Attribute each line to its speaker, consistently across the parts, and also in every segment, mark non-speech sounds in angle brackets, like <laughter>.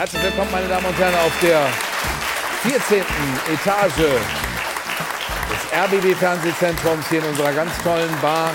Speaker 1: Herzlich willkommen, meine Damen und Herren, auf der 14. Etage des RBB-Fernsehzentrums hier in unserer ganz tollen Bar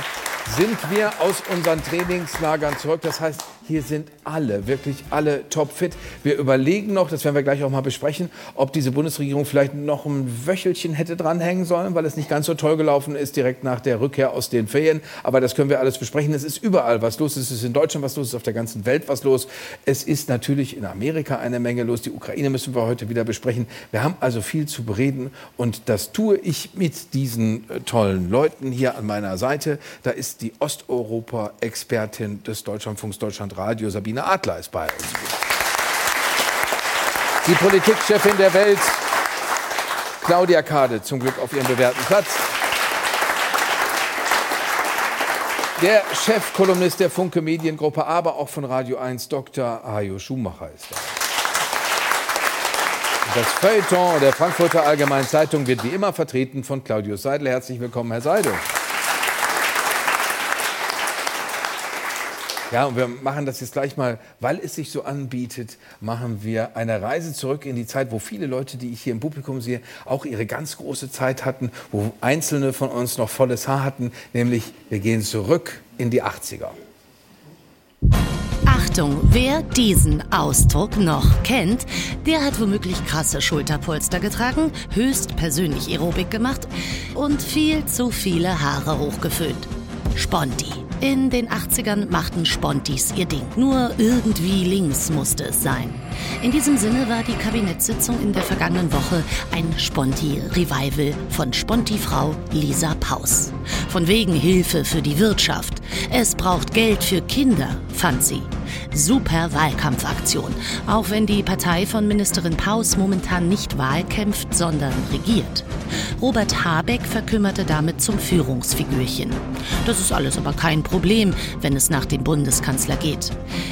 Speaker 1: sind wir aus unseren Trainingslagern zurück. Das heißt, hier sind alle, wirklich alle topfit. Wir überlegen noch, das werden wir gleich auch mal besprechen, ob diese Bundesregierung vielleicht noch ein Wöchelchen hätte dranhängen sollen, weil es nicht ganz so toll gelaufen ist direkt nach der Rückkehr aus den Ferien. Aber das können wir alles besprechen. Es ist überall was los. Es ist in Deutschland was los, es ist auf der ganzen Welt was los. Es ist natürlich in Amerika eine Menge los. Die Ukraine müssen wir heute wieder besprechen. Wir haben also viel zu bereden und das tue ich mit diesen äh, tollen Leuten hier an meiner Seite. Da ist die Osteuropa-Expertin des Deutschlandfunks Deutschland Radio, Sabine Adler, ist bei uns. Die Politikchefin der Welt, Claudia Kade, zum Glück auf ihrem bewährten Platz. Der Chefkolumnist der Funke Mediengruppe, aber auch von Radio 1, Dr. Hajo Schumacher ist da. Das Feuilleton der Frankfurter Allgemeinen Zeitung wird wie immer vertreten von Claudius Seidel. Herzlich willkommen, Herr Seidel. Ja, und wir machen das jetzt gleich mal, weil es sich so anbietet, machen wir eine Reise zurück in die Zeit, wo viele Leute, die ich hier im Publikum sehe, auch ihre ganz große Zeit hatten, wo einzelne von uns noch volles Haar hatten, nämlich wir gehen zurück in die 80er.
Speaker 2: Achtung, wer diesen Ausdruck noch kennt, der hat womöglich krasse Schulterpolster getragen, höchst persönlich Aerobik gemacht und viel zu viele Haare hochgeföhnt. Sponti. In den 80ern machten Spontis ihr Ding. Nur irgendwie links musste es sein. In diesem Sinne war die Kabinettssitzung in der vergangenen Woche ein Sponti-Revival von Sponti-Frau Lisa Paus. Von wegen Hilfe für die Wirtschaft. Es braucht Geld für Kinder, fand sie. Super Wahlkampfaktion. Auch wenn die Partei von Ministerin Paus momentan nicht wahlkämpft, sondern regiert. Robert Habeck verkümmerte damit zum Führungsfigürchen. Das ist alles aber kein Problem, wenn es nach dem Bundeskanzler geht.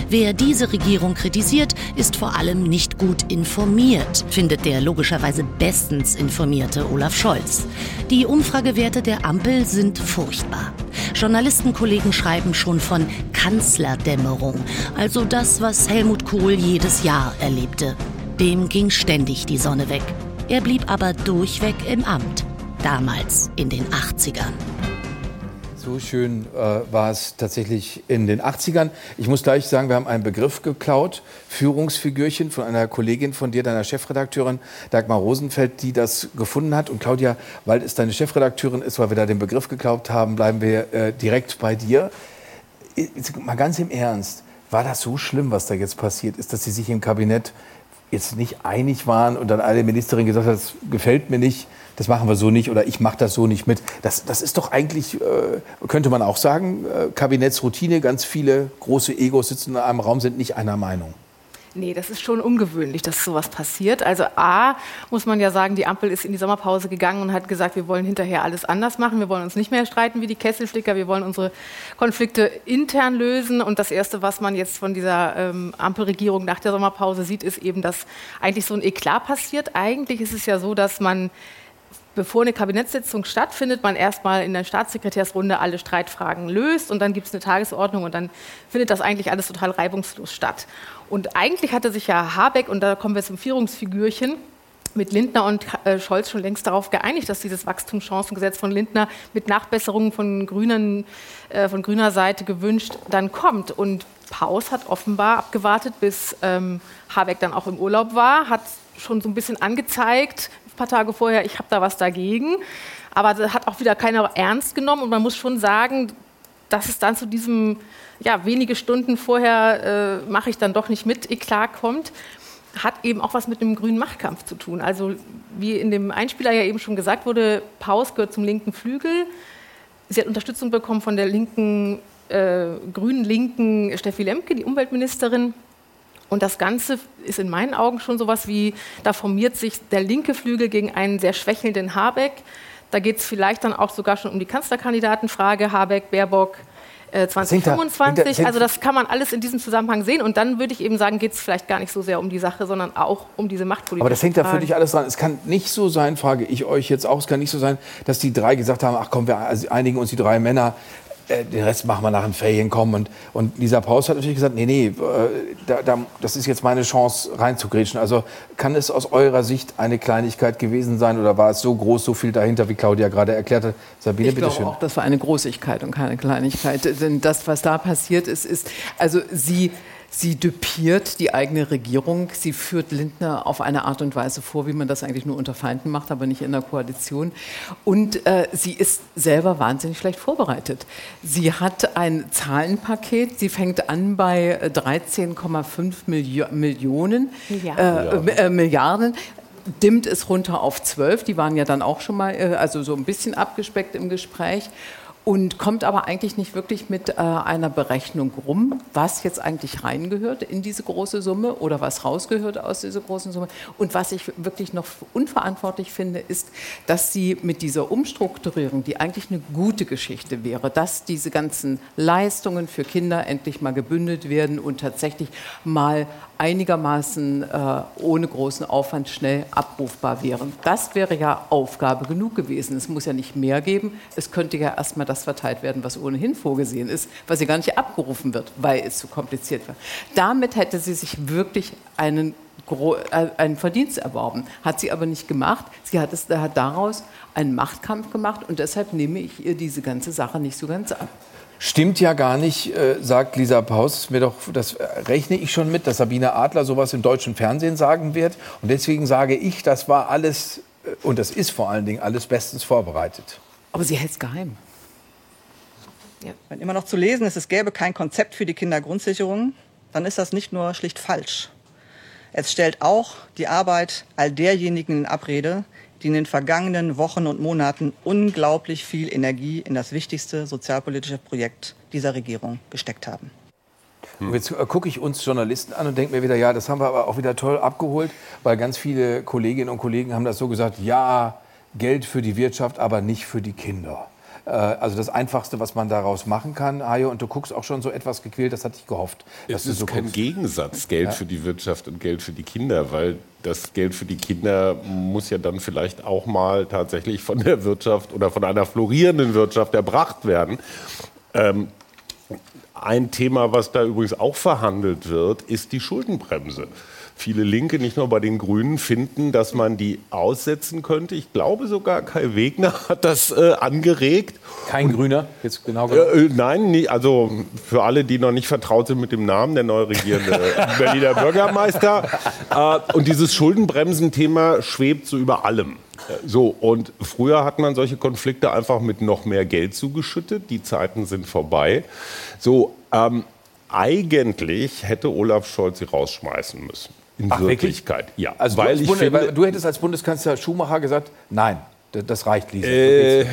Speaker 2: Wer diese Regierung kritisiert, ist vor allem nicht gut informiert, findet der logischerweise bestens informierte Olaf Scholz. Die Umfragewerte der Ampel sind furchtbar. Journalistenkollegen schreiben schon von Kanzlerdämmerung, also das, was Helmut Kohl jedes Jahr erlebte. Dem ging ständig die Sonne weg. Er blieb aber durchweg im Amt, damals in den 80ern.
Speaker 1: So schön äh, war es tatsächlich in den 80ern. Ich muss gleich sagen, wir haben einen Begriff geklaut, Führungsfigürchen von einer Kollegin von dir, deiner Chefredakteurin Dagmar Rosenfeld, die das gefunden hat. Und Claudia, weil es deine Chefredakteurin ist, weil wir da den Begriff geklaut haben, bleiben wir äh, direkt bei dir. Jetzt mal ganz im Ernst, war das so schlimm, was da jetzt passiert ist, dass sie sich im Kabinett jetzt nicht einig waren und dann eine Ministerin gesagt hat, das gefällt mir nicht, das machen wir so nicht oder ich mache das so nicht mit. Das, das ist doch eigentlich, äh, könnte man auch sagen, äh, Kabinettsroutine. Ganz viele große Egos sitzen in einem Raum, sind nicht einer Meinung.
Speaker 3: Nee, das ist schon ungewöhnlich, dass sowas passiert. Also A, muss man ja sagen, die Ampel ist in die Sommerpause gegangen und hat gesagt, wir wollen hinterher alles anders machen. Wir wollen uns nicht mehr streiten wie die Kesselflicker. Wir wollen unsere Konflikte intern lösen. Und das Erste, was man jetzt von dieser ähm, Ampelregierung nach der Sommerpause sieht, ist eben, dass eigentlich so ein Eklat passiert. Eigentlich ist es ja so, dass man bevor eine Kabinettssitzung stattfindet, man erstmal in der Staatssekretärsrunde alle Streitfragen löst und dann gibt es eine Tagesordnung und dann findet das eigentlich alles total reibungslos statt. Und eigentlich hatte sich ja Habeck, und da kommen wir zum Führungsfigürchen, mit Lindner und äh, Scholz schon längst darauf geeinigt, dass dieses Wachstumschancengesetz von Lindner mit Nachbesserungen von, Grünen, äh, von grüner Seite gewünscht dann kommt. Und Paus hat offenbar abgewartet, bis ähm, Habeck dann auch im Urlaub war, hat schon so ein bisschen angezeigt, paar Tage vorher, ich habe da was dagegen. Aber das hat auch wieder keiner ernst genommen. Und man muss schon sagen, dass es dann zu diesem ja, wenige Stunden vorher äh, mache ich dann doch nicht mit, Eklat kommt, hat eben auch was mit dem grünen Machtkampf zu tun. Also wie in dem Einspieler ja eben schon gesagt wurde, Paus gehört zum linken Flügel. Sie hat Unterstützung bekommen von der linken, äh, grünen linken Steffi Lemke, die Umweltministerin. Und das Ganze ist in meinen Augen schon so etwas wie, da formiert sich der linke Flügel gegen einen sehr schwächelnden Habeck. Da geht es vielleicht dann auch sogar schon um die Kanzlerkandidatenfrage, Habeck, Baerbock, 2025. Äh, also das kann man alles in diesem Zusammenhang sehen. Und dann würde ich eben sagen, geht es vielleicht gar nicht so sehr um die Sache, sondern auch um diese Machtpolitik.
Speaker 1: Aber das hängt da für dich alles dran. Es kann nicht so sein, frage ich euch jetzt auch, es kann nicht so sein, dass die drei gesagt haben, ach komm, wir einigen uns die drei Männer den Rest machen wir nach den Ferien kommen. Und, und Lisa Paus hat natürlich gesagt, nee, nee, äh, da, da, das ist jetzt meine Chance reinzugrätschen. Also kann es aus eurer Sicht eine Kleinigkeit gewesen sein oder war es so groß, so viel dahinter, wie Claudia gerade erklärt hat?
Speaker 4: Sabine, ich glaube auch, das war eine Großigkeit und keine Kleinigkeit. Denn das, was da passiert ist, ist, also sie Sie düpiert die eigene Regierung. Sie führt Lindner auf eine Art und Weise vor, wie man das eigentlich nur unter Feinden macht, aber nicht in der Koalition. Und äh, sie ist selber wahnsinnig schlecht vorbereitet. Sie hat ein Zahlenpaket. Sie fängt an bei 13,5 Milli Millionen Milliarden. Äh, äh, Milliarden dimmt es runter auf 12. Die waren ja dann auch schon mal, äh, also so ein bisschen abgespeckt im Gespräch und kommt aber eigentlich nicht wirklich mit äh, einer Berechnung rum, was jetzt eigentlich reingehört in diese große Summe oder was rausgehört aus dieser großen Summe. Und was ich wirklich noch unverantwortlich finde, ist, dass sie mit dieser Umstrukturierung, die eigentlich eine gute Geschichte wäre, dass diese ganzen Leistungen für Kinder endlich mal gebündelt werden und tatsächlich mal einigermaßen äh, ohne großen Aufwand schnell abrufbar wären. Das wäre ja Aufgabe genug gewesen. Es muss ja nicht mehr geben. Es könnte ja erstmal das verteilt werden, was ohnehin vorgesehen ist, was ja gar nicht abgerufen wird, weil es zu kompliziert war. Damit hätte sie sich wirklich einen, äh, einen Verdienst erworben. Hat sie aber nicht gemacht. Sie hat, es, hat daraus einen Machtkampf gemacht und deshalb nehme ich ihr diese ganze Sache nicht so ganz ab.
Speaker 1: Stimmt ja gar nicht, äh, sagt Lisa Paus. Mir doch, das rechne ich schon mit, dass Sabine Adler sowas im deutschen Fernsehen sagen wird. Und deswegen sage ich, das war alles, äh, und das ist vor allen Dingen alles bestens vorbereitet.
Speaker 4: Aber sie hält es geheim.
Speaker 5: Ja. Wenn immer noch zu lesen ist, es gäbe kein Konzept für die Kindergrundsicherung, dann ist das nicht nur schlicht falsch. Es stellt auch die Arbeit all derjenigen in Abrede, die in den vergangenen Wochen und Monaten unglaublich viel Energie in das wichtigste sozialpolitische Projekt dieser Regierung gesteckt haben.
Speaker 1: Und jetzt äh, gucke ich uns Journalisten an und denke mir wieder, ja, das haben wir aber auch wieder toll abgeholt, weil ganz viele Kolleginnen und Kollegen haben das so gesagt, ja, Geld für die Wirtschaft, aber nicht für die Kinder. Äh, also das Einfachste, was man daraus machen kann, Hajo, und du guckst auch schon so etwas gequält, das hatte ich gehofft.
Speaker 6: Es ist so kein guckst. Gegensatz, Geld ja. für die Wirtschaft und Geld für die Kinder, weil das Geld für die Kinder muss ja dann vielleicht auch mal tatsächlich von der Wirtschaft oder von einer florierenden Wirtschaft erbracht werden. Ähm, ein Thema, was da übrigens auch verhandelt wird, ist die Schuldenbremse viele Linke, nicht nur bei den Grünen, finden, dass man die aussetzen könnte. Ich glaube sogar, Kai Wegner <laughs> hat das äh, angeregt.
Speaker 1: Kein Und, Grüner,
Speaker 6: jetzt genau gesagt. Äh, nein, nie, also für alle, die noch nicht vertraut sind mit dem Namen, der neu regierende <laughs> Berliner Bürgermeister. Äh, und dieses Schuldenbremsen-Thema schwebt so über allem. So, und früher hat man solche Konflikte einfach mit noch mehr Geld zugeschüttet. Die Zeiten sind vorbei. So, ähm, eigentlich hätte Olaf Scholz sie rausschmeißen müssen.
Speaker 1: In Ach, Wirklichkeit,
Speaker 6: wirklich? ja. Also weil
Speaker 1: Bundes, finde, du hättest als Bundeskanzler Schumacher gesagt, nein, das reicht, Lisa. Äh,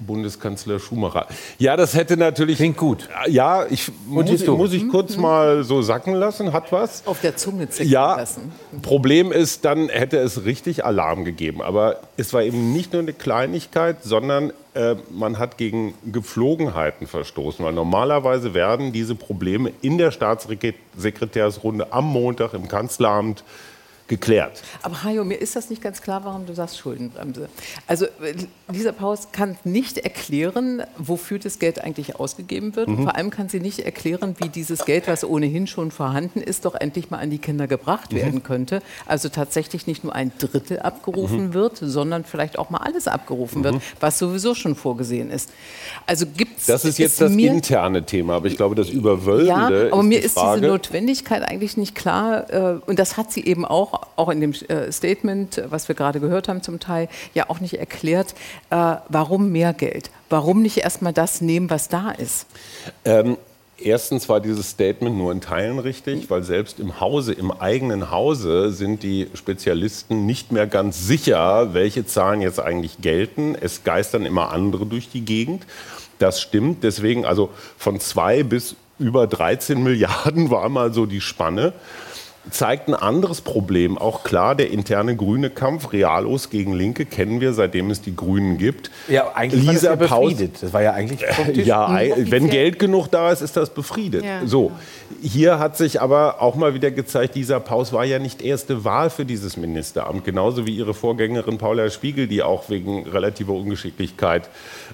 Speaker 6: Bundeskanzler Schumacher. Ja, das hätte natürlich.
Speaker 1: Klingt gut.
Speaker 6: Ja, ich muss, ich, muss ich kurz mhm. mal so sacken lassen. Hat was?
Speaker 4: Auf der Zunge zicken
Speaker 6: ja, lassen. Problem ist, dann hätte es richtig Alarm gegeben. Aber es war eben nicht nur eine Kleinigkeit, sondern äh, man hat gegen Gepflogenheiten verstoßen. Weil normalerweise werden diese Probleme in der Staatssekretärsrunde am Montag im Kanzleramt geklärt.
Speaker 4: Aber Hajo, mir ist das nicht ganz klar, warum du sagst Schuldenbremse. Also Lisa Paus kann nicht erklären, wofür das Geld eigentlich ausgegeben wird. Mhm. Vor allem kann sie nicht erklären, wie dieses Geld, was ohnehin schon vorhanden ist, doch endlich mal an die Kinder gebracht mhm. werden könnte. Also tatsächlich nicht nur ein Drittel abgerufen mhm. wird, sondern vielleicht auch mal alles abgerufen wird, mhm. was sowieso schon vorgesehen ist.
Speaker 6: Also gibt's Das ist jetzt ist das interne Thema, aber ich glaube, das Überwölbende
Speaker 4: Ja, aber mir ist diese Notwendigkeit eigentlich nicht klar. Äh, und das hat sie eben auch auch in dem äh, Statement, was wir gerade gehört haben zum Teil, ja auch nicht erklärt, äh, warum mehr Geld? Warum nicht erstmal das nehmen, was da ist?
Speaker 6: Ähm, Erstens war dieses Statement nur in Teilen richtig, weil selbst im Hause, im eigenen Hause sind die Spezialisten nicht mehr ganz sicher, welche Zahlen jetzt eigentlich gelten. Es geistern immer andere durch die Gegend. Das stimmt. Deswegen also von zwei bis über 13 Milliarden <laughs> war mal so die Spanne. Zeigt ein anderes Problem. Auch klar, der interne grüne Kampf, Realos gegen Linke, kennen wir, seitdem es die Grünen gibt.
Speaker 1: Ja, eigentlich
Speaker 6: Lisa
Speaker 1: war das ja befriedet. Das war ja eigentlich. <laughs>
Speaker 6: Ja, wenn. Geld genug da ist, ist das befriedet.
Speaker 3: Ja.
Speaker 6: So, hier hat sich aber auch mal wieder gezeigt, Lisa Paus war ja nicht erste Wahl für dieses Ministeramt, genauso wie ihre Vorgängerin Paula Spiegel, die auch wegen relativer Ungeschicklichkeit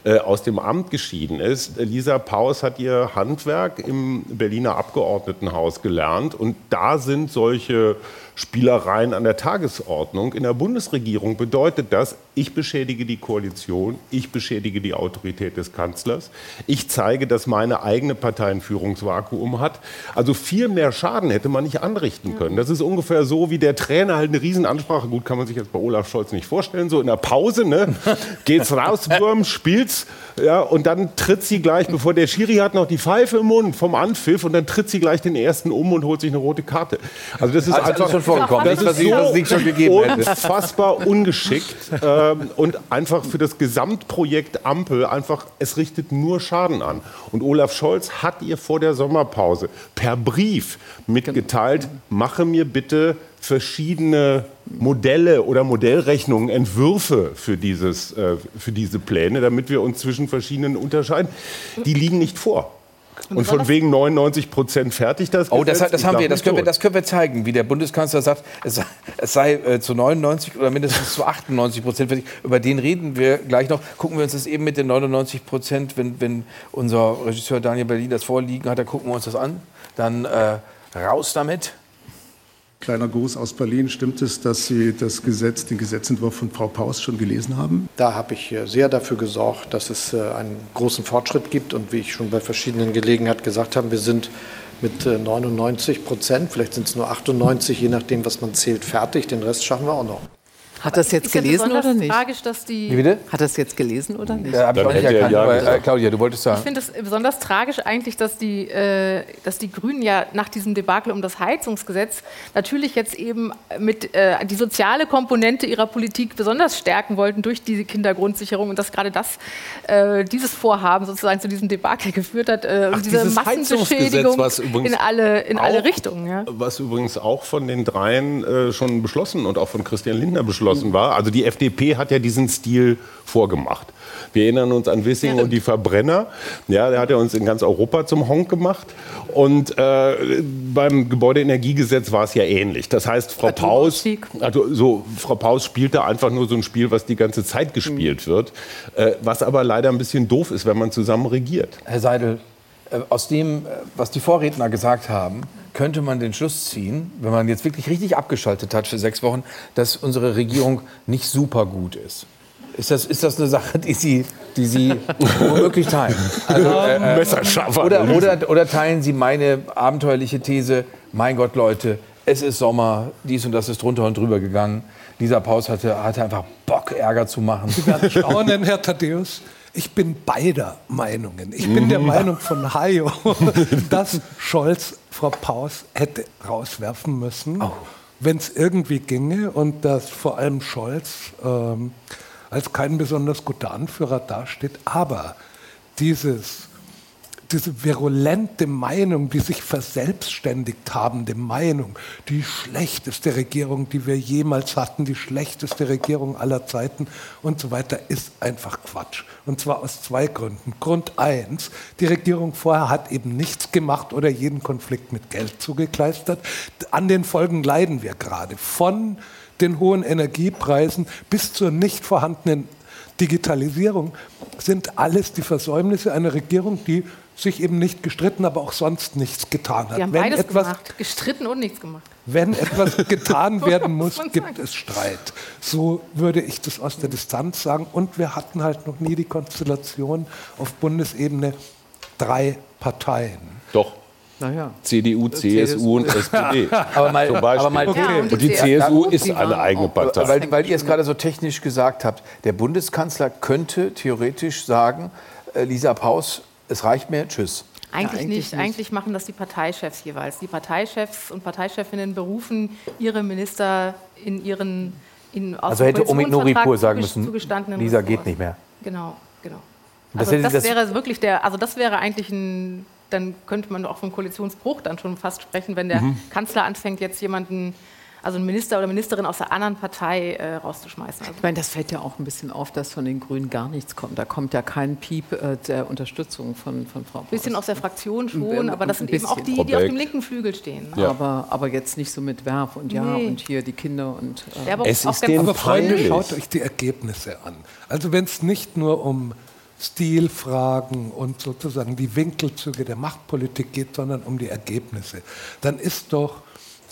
Speaker 6: äh, aus dem Amt geschieden ist. Lisa Paus hat ihr Handwerk im Berliner Abgeordnetenhaus gelernt und da sind solche Spielereien an der Tagesordnung. In der Bundesregierung bedeutet das, ich beschädige die Koalition, ich beschädige die Autorität des Kanzlers, ich zeige, dass meine eigene Partei ein Führungsvakuum hat. Also viel mehr Schaden hätte man nicht anrichten können. Das ist ungefähr so, wie der Trainer halt eine Riesenansprache, gut, kann man sich jetzt bei Olaf Scholz nicht vorstellen, so in der Pause, ne, <laughs> geht's raus, Wurm, spielt's, ja, und dann tritt sie gleich, bevor der Schiri hat noch die Pfeife im Mund vom Anpfiff und dann tritt sie gleich den ersten um und holt sich eine rote Karte. Also das ist
Speaker 1: Also
Speaker 6: einfach
Speaker 1: schon vorgekommen.
Speaker 6: das
Speaker 1: Das,
Speaker 6: ist so
Speaker 1: nicht schon gegeben hätte.
Speaker 6: unfassbar ungeschickt <laughs> ähm, und einfach für das Gesamtprojekt Ampel einfach, es richtet nur Schaden an. Und Olaf Scholz hat ihr vor der Sommerpause per Brief mitgeteilt, mache mir bitte verschiedene Modelle oder Modellrechnungen, Entwürfe für, dieses, äh, für diese Pläne, damit wir uns zwischen verschiedenen unterscheiden. Die liegen nicht vor. Und von wegen 99 Prozent fertig das
Speaker 1: Oh, das,
Speaker 6: Gesetz?
Speaker 1: das haben wir, das können wir, das können wir zeigen, wie der Bundeskanzler sagt, es sei, es sei äh, zu 99 oder mindestens zu 98 Prozent fertig. Über den reden wir gleich noch. Gucken wir uns das eben mit den 99 Prozent, wenn, wenn unser Regisseur Daniel Berlin das vorliegen hat, dann gucken wir uns das an. Dann äh, raus damit.
Speaker 7: Kleiner Gruß aus Berlin. Stimmt es, dass Sie das Gesetz, den Gesetzentwurf von Frau Paus schon gelesen haben?
Speaker 8: Da habe ich äh, sehr dafür gesorgt, dass es äh, einen großen Fortschritt gibt. Und wie ich schon bei verschiedenen Gelegenheiten gesagt habe, wir sind mit äh, 99 Prozent, vielleicht sind es nur 98, je nachdem, was man zählt, fertig. Den Rest schaffen wir auch noch.
Speaker 4: Hat das jetzt
Speaker 3: Ist ja
Speaker 4: gelesen
Speaker 3: besonders
Speaker 4: oder nicht?
Speaker 3: tragisch, dass die
Speaker 1: Wie bitte?
Speaker 4: Hat das jetzt gelesen oder nicht?
Speaker 1: Äh, hab ich auch nicht
Speaker 6: er
Speaker 1: erkannt,
Speaker 6: ja
Speaker 1: aber, äh. Claudia, du wolltest
Speaker 3: Ich
Speaker 1: sagen.
Speaker 3: finde es besonders tragisch eigentlich, dass die, äh, dass die Grünen ja nach diesem Debakel um das Heizungsgesetz natürlich jetzt eben mit äh, die soziale Komponente ihrer Politik besonders stärken wollten durch diese Kindergrundsicherung und dass gerade das äh, dieses Vorhaben sozusagen zu diesem Debakel geführt hat, äh,
Speaker 6: Ach,
Speaker 3: diese
Speaker 6: dieses
Speaker 3: Massenbeschädigung
Speaker 6: Heizungsgesetz, was übrigens
Speaker 3: in alle in alle
Speaker 6: auch-
Speaker 3: Richtungen. Ja.
Speaker 6: Was übrigens auch von den dreien äh, schon beschlossen und auch von Christian Lindner beschlossen war. Also die FDP hat ja diesen Stil vorgemacht. Wir erinnern uns an Wissing und die Verbrenner. Ja, der hat ja uns in ganz Europa zum Honk gemacht. Und äh, beim Gebäudeenergiegesetz war es ja ähnlich. Das heißt, Frau Paus, also so, Frau Paus spielte einfach nur so ein Spiel, was die ganze Zeit gespielt wird. Äh, was aber leider ein bisschen doof ist, wenn man zusammen regiert.
Speaker 1: Herr Seidel, äh, aus dem, äh, was die Vorredner gesagt haben, könnte man den Schluss ziehen, wenn man jetzt wirklich richtig abgeschaltet hat für sechs Wochen, dass unsere Regierung nicht super gut ist. Ist das, ist das eine Sache, die Sie, die Sie womöglich teilen? Also, äh, äh,
Speaker 6: Messerscharfer.
Speaker 1: oder, oder, oder teilen Sie meine abenteuerliche These, mein Gott, Leute, es ist Sommer, dies und das ist drunter und drüber gegangen. Dieser Paus hatte, hatte einfach Bock, Ärger zu machen.
Speaker 9: Sie werden staunen, Herr Thaddeus. Ich bin beider Meinungen. Ich bin der Meinung von Hayo, <laughs> dass Scholz Frau Paus hätte rauswerfen müssen, wenn es irgendwie ginge und dass vor allem Scholz ähm, als kein besonders guter Anführer dasteht. Aber dieses diese virulente Meinung, die sich verselbstständigt habende Meinung, die schlechteste Regierung, die wir jemals hatten, die schlechteste Regierung aller Zeiten und so weiter, ist einfach Quatsch. Und zwar aus zwei Gründen. Grund eins, die Regierung vorher hat eben nichts gemacht oder jeden Konflikt mit Geld zugekleistert. An den Folgen leiden wir gerade. Von den hohen Energiepreisen bis zur nicht vorhandenen Digitalisierung sind alles die Versäumnisse einer Regierung, die sich eben nicht gestritten, aber auch sonst nichts getan hat.
Speaker 3: Die haben
Speaker 9: Wenn
Speaker 3: beides
Speaker 9: etwas,
Speaker 3: gemacht, gestritten und nichts gemacht.
Speaker 9: wenn etwas <laughs> getan werden muss, gibt es Streit. So würde ich das aus der Distanz sagen. Und wir hatten halt noch nie die Konstellation auf Bundesebene drei Parteien.
Speaker 6: Doch.
Speaker 4: Naja.
Speaker 6: CDU, CSU und SPD. <laughs>
Speaker 1: Aber mal, aber mal
Speaker 3: Ja,
Speaker 6: Und die CSU ist eine eigene Partei.
Speaker 1: Weil, weil ihr es gerade so technisch gesagt habt, der Bundeskanzler könnte theoretisch sagen, äh, Lisa Paus, es reicht mir, tschüss.
Speaker 3: Eigentlich,
Speaker 4: eigentlich
Speaker 3: nicht.
Speaker 4: nicht.
Speaker 3: Eigentlich machen das die Parteichefs jeweils. Die Parteichefs und Parteichefinnen berufen ihre Minister in ihren in aus
Speaker 1: Also hätte Omid Noripur sagen müssen, Lisa geht nicht mehr.
Speaker 3: Genau, genau.
Speaker 1: das
Speaker 3: Also das,
Speaker 1: das-
Speaker 3: wäre wirklich der, also das wäre eigentlich ein, dann könnte man auch vom Koalitionsbruch dann schon fast sprechen, wenn der mhm. Kanzler anfängt, jetzt jemanden also einen Minister oder Ministerin aus der anderen Partei äh, rauszuschmeißen. Also
Speaker 4: ich meine, das fällt ja auch ein bisschen auf, dass von den Grünen gar nichts kommt. Da kommt ja kein Piep äh, der Unterstützung von, von Frau Ein
Speaker 3: bisschen aus der Fraktion schon, aber das sind eben auch die, die auf dem linken Flügel stehen.
Speaker 4: Ja. Aber, aber jetzt nicht so mit Werf und ja nee. und hier die Kinder und...
Speaker 9: Äh ja, aber es ist den aber Freunde, schaut euch die Ergebnisse an. Also wenn es nicht nur um Stilfragen und sozusagen die Winkelzüge der Machtpolitik geht, sondern um die Ergebnisse, dann ist doch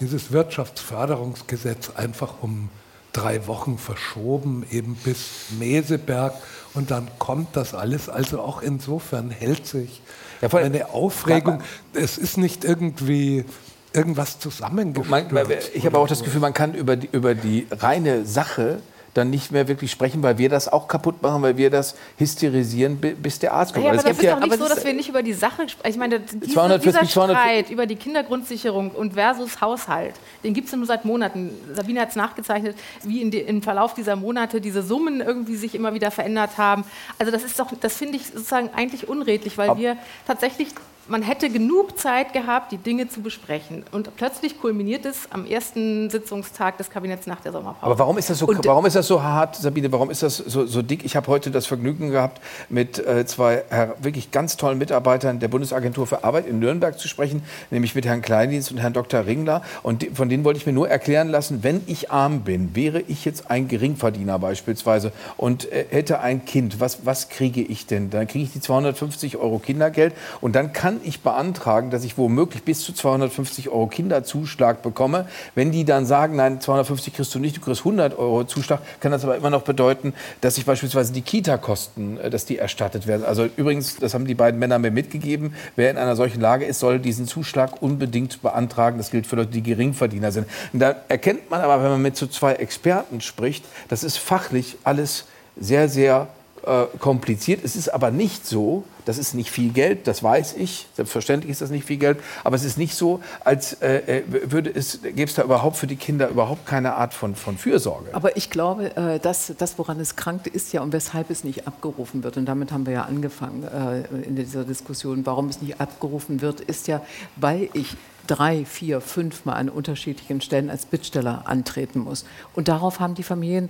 Speaker 9: dieses Wirtschaftsförderungsgesetz einfach um drei Wochen verschoben, eben bis Meseberg. Und dann kommt das alles. Also auch insofern hält sich ja, eine Aufregung. Es ist nicht irgendwie irgendwas zusammengeschnürt.
Speaker 1: Ich habe auch das Gefühl, man kann über die, über die reine Sache dann nicht mehr wirklich sprechen, weil wir das auch kaputt machen, weil wir das hysterisieren, bis der Arzt kommt.
Speaker 3: Ja, aber es das ist ja, doch nicht so, dass wir nicht über die Sache sprechen. Ich meine, diese, 240, dieser Streit über die Kindergrundsicherung und versus Haushalt, den gibt es nur seit Monaten. Sabine hat es nachgezeichnet, wie in die, im Verlauf dieser Monate diese Summen irgendwie sich immer wieder verändert haben. Also das ist doch, das finde ich sozusagen eigentlich unredlich, weil Ab wir tatsächlich man hätte genug Zeit gehabt, die Dinge zu besprechen. Und plötzlich kulminiert es am ersten Sitzungstag des Kabinetts nach der Sommerpause.
Speaker 1: Aber warum ist das so, warum ist das so hart, Sabine? Warum ist das so, so dick? Ich habe heute das Vergnügen gehabt, mit äh, zwei wirklich ganz tollen Mitarbeitern der Bundesagentur für Arbeit in Nürnberg zu sprechen, nämlich mit Herrn Kleindienst und Herrn Dr. Ringler. Und von denen wollte ich mir nur erklären lassen, wenn ich arm bin, wäre ich jetzt ein Geringverdiener beispielsweise und äh, hätte ein Kind, was, was kriege ich denn? Dann kriege ich die 250 Euro Kindergeld und dann kann ich beantragen, dass ich womöglich bis zu 250 Euro Kinderzuschlag bekomme. Wenn die dann sagen, nein, 250 kriegst du nicht, du kriegst 100 Euro Zuschlag, kann das aber immer noch bedeuten, dass ich beispielsweise die Kita-Kosten, äh, dass die erstattet werden. Also übrigens, das haben die beiden Männer mir mitgegeben, wer in einer solchen Lage ist, soll diesen Zuschlag unbedingt beantragen. Das gilt für Leute, die Geringverdiener sind. Und da erkennt man aber, wenn man mit so zwei Experten spricht, das ist fachlich alles sehr, sehr äh, kompliziert. Es ist aber nicht so, das ist nicht viel Geld, das weiß ich, selbstverständlich ist das nicht viel Geld, aber es ist nicht so, als äh, äh würde es, gäbe es da überhaupt für die Kinder überhaupt keine Art von, von Fürsorge.
Speaker 4: Aber ich glaube, äh, dass das, woran es krankt, ist ja und weshalb es nicht abgerufen wird, und damit haben wir ja angefangen äh, in dieser Diskussion, warum es nicht abgerufen wird, ist ja, weil ich drei, vier, fünf Mal an unterschiedlichen Stellen als Bittsteller antreten muss. Und darauf haben die Familien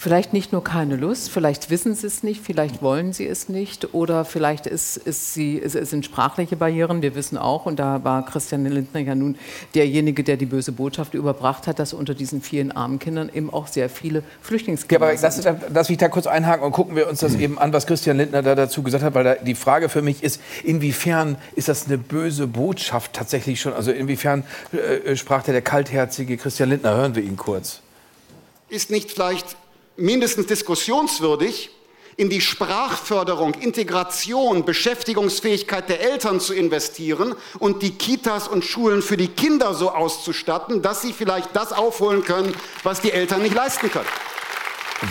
Speaker 4: vielleicht nicht nur keine Lust, vielleicht wissen sie es nicht, vielleicht wollen sie es nicht oder vielleicht ist, ist sie, ist, sind sprachliche Barrieren. Wir wissen auch, und da war Christian Lindner ja nun derjenige, der die böse Botschaft überbracht hat, dass unter diesen vielen armen Kindern eben auch sehr viele Flüchtlingskinder ja, aber
Speaker 1: sind. Lass, lass mich da kurz einhaken und gucken wir uns das eben an, was Christian Lindner da dazu gesagt hat, weil da die Frage für mich ist, inwiefern ist das eine böse Botschaft tatsächlich schon? Also inwiefern äh, sprach der, der kaltherzige Christian Lindner? Hören wir ihn kurz.
Speaker 10: Ist nicht vielleicht mindestens diskussionswürdig, in die Sprachförderung, Integration, Beschäftigungsfähigkeit der Eltern zu investieren und die Kitas und Schulen für die Kinder so auszustatten, dass sie vielleicht das aufholen können, was die Eltern nicht leisten können.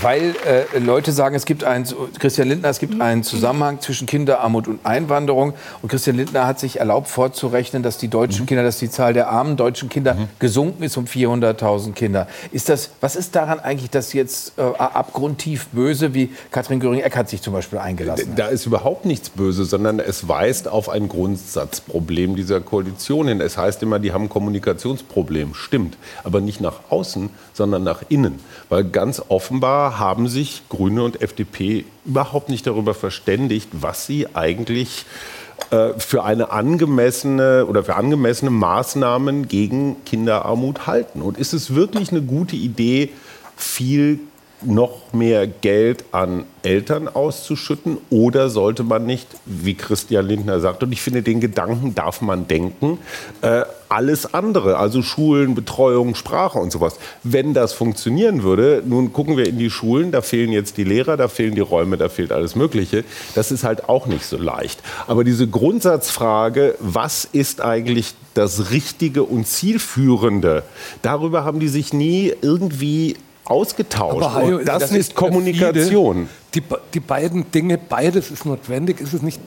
Speaker 1: Weil äh, Leute sagen, es gibt einen, Christian Lindner, es gibt einen Zusammenhang zwischen Kinderarmut und Einwanderung. Und Christian Lindner hat sich erlaubt vorzurechnen, dass die deutschen mhm. Kinder, dass die Zahl der armen deutschen Kinder mhm. gesunken ist um 400.000 Kinder. Ist das, was ist daran eigentlich, dass jetzt äh, abgrundtief böse, wie Katrin Göring-Eckardt sich zum Beispiel eingelassen
Speaker 6: hat? Da ist überhaupt nichts böse, sondern es weist auf ein Grundsatzproblem dieser Koalition hin. Es heißt immer, die haben ein Kommunikationsproblem. Stimmt. Aber nicht nach außen, sondern nach innen. Weil ganz offenbar haben sich Grüne und FDP überhaupt nicht darüber verständigt, was sie eigentlich äh, für eine angemessene oder für angemessene Maßnahmen gegen Kinderarmut halten. Und ist es wirklich eine gute Idee, viel noch mehr Geld an Eltern auszuschütten oder sollte man nicht, wie Christian Lindner sagt, und ich finde, den Gedanken darf man denken, äh, alles andere, also Schulen, Betreuung, Sprache und sowas. Wenn das funktionieren würde, nun gucken wir in die Schulen, da fehlen jetzt die Lehrer, da fehlen die Räume, da fehlt alles Mögliche. Das ist halt auch nicht so leicht. Aber diese Grundsatzfrage, was ist eigentlich das Richtige und Zielführende, darüber haben die sich nie irgendwie ausgetauscht. Aber
Speaker 9: Hajo, das, das, ist Kommunikation. Die, die beiden Dinge, beides ist notwendig. Ist es nicht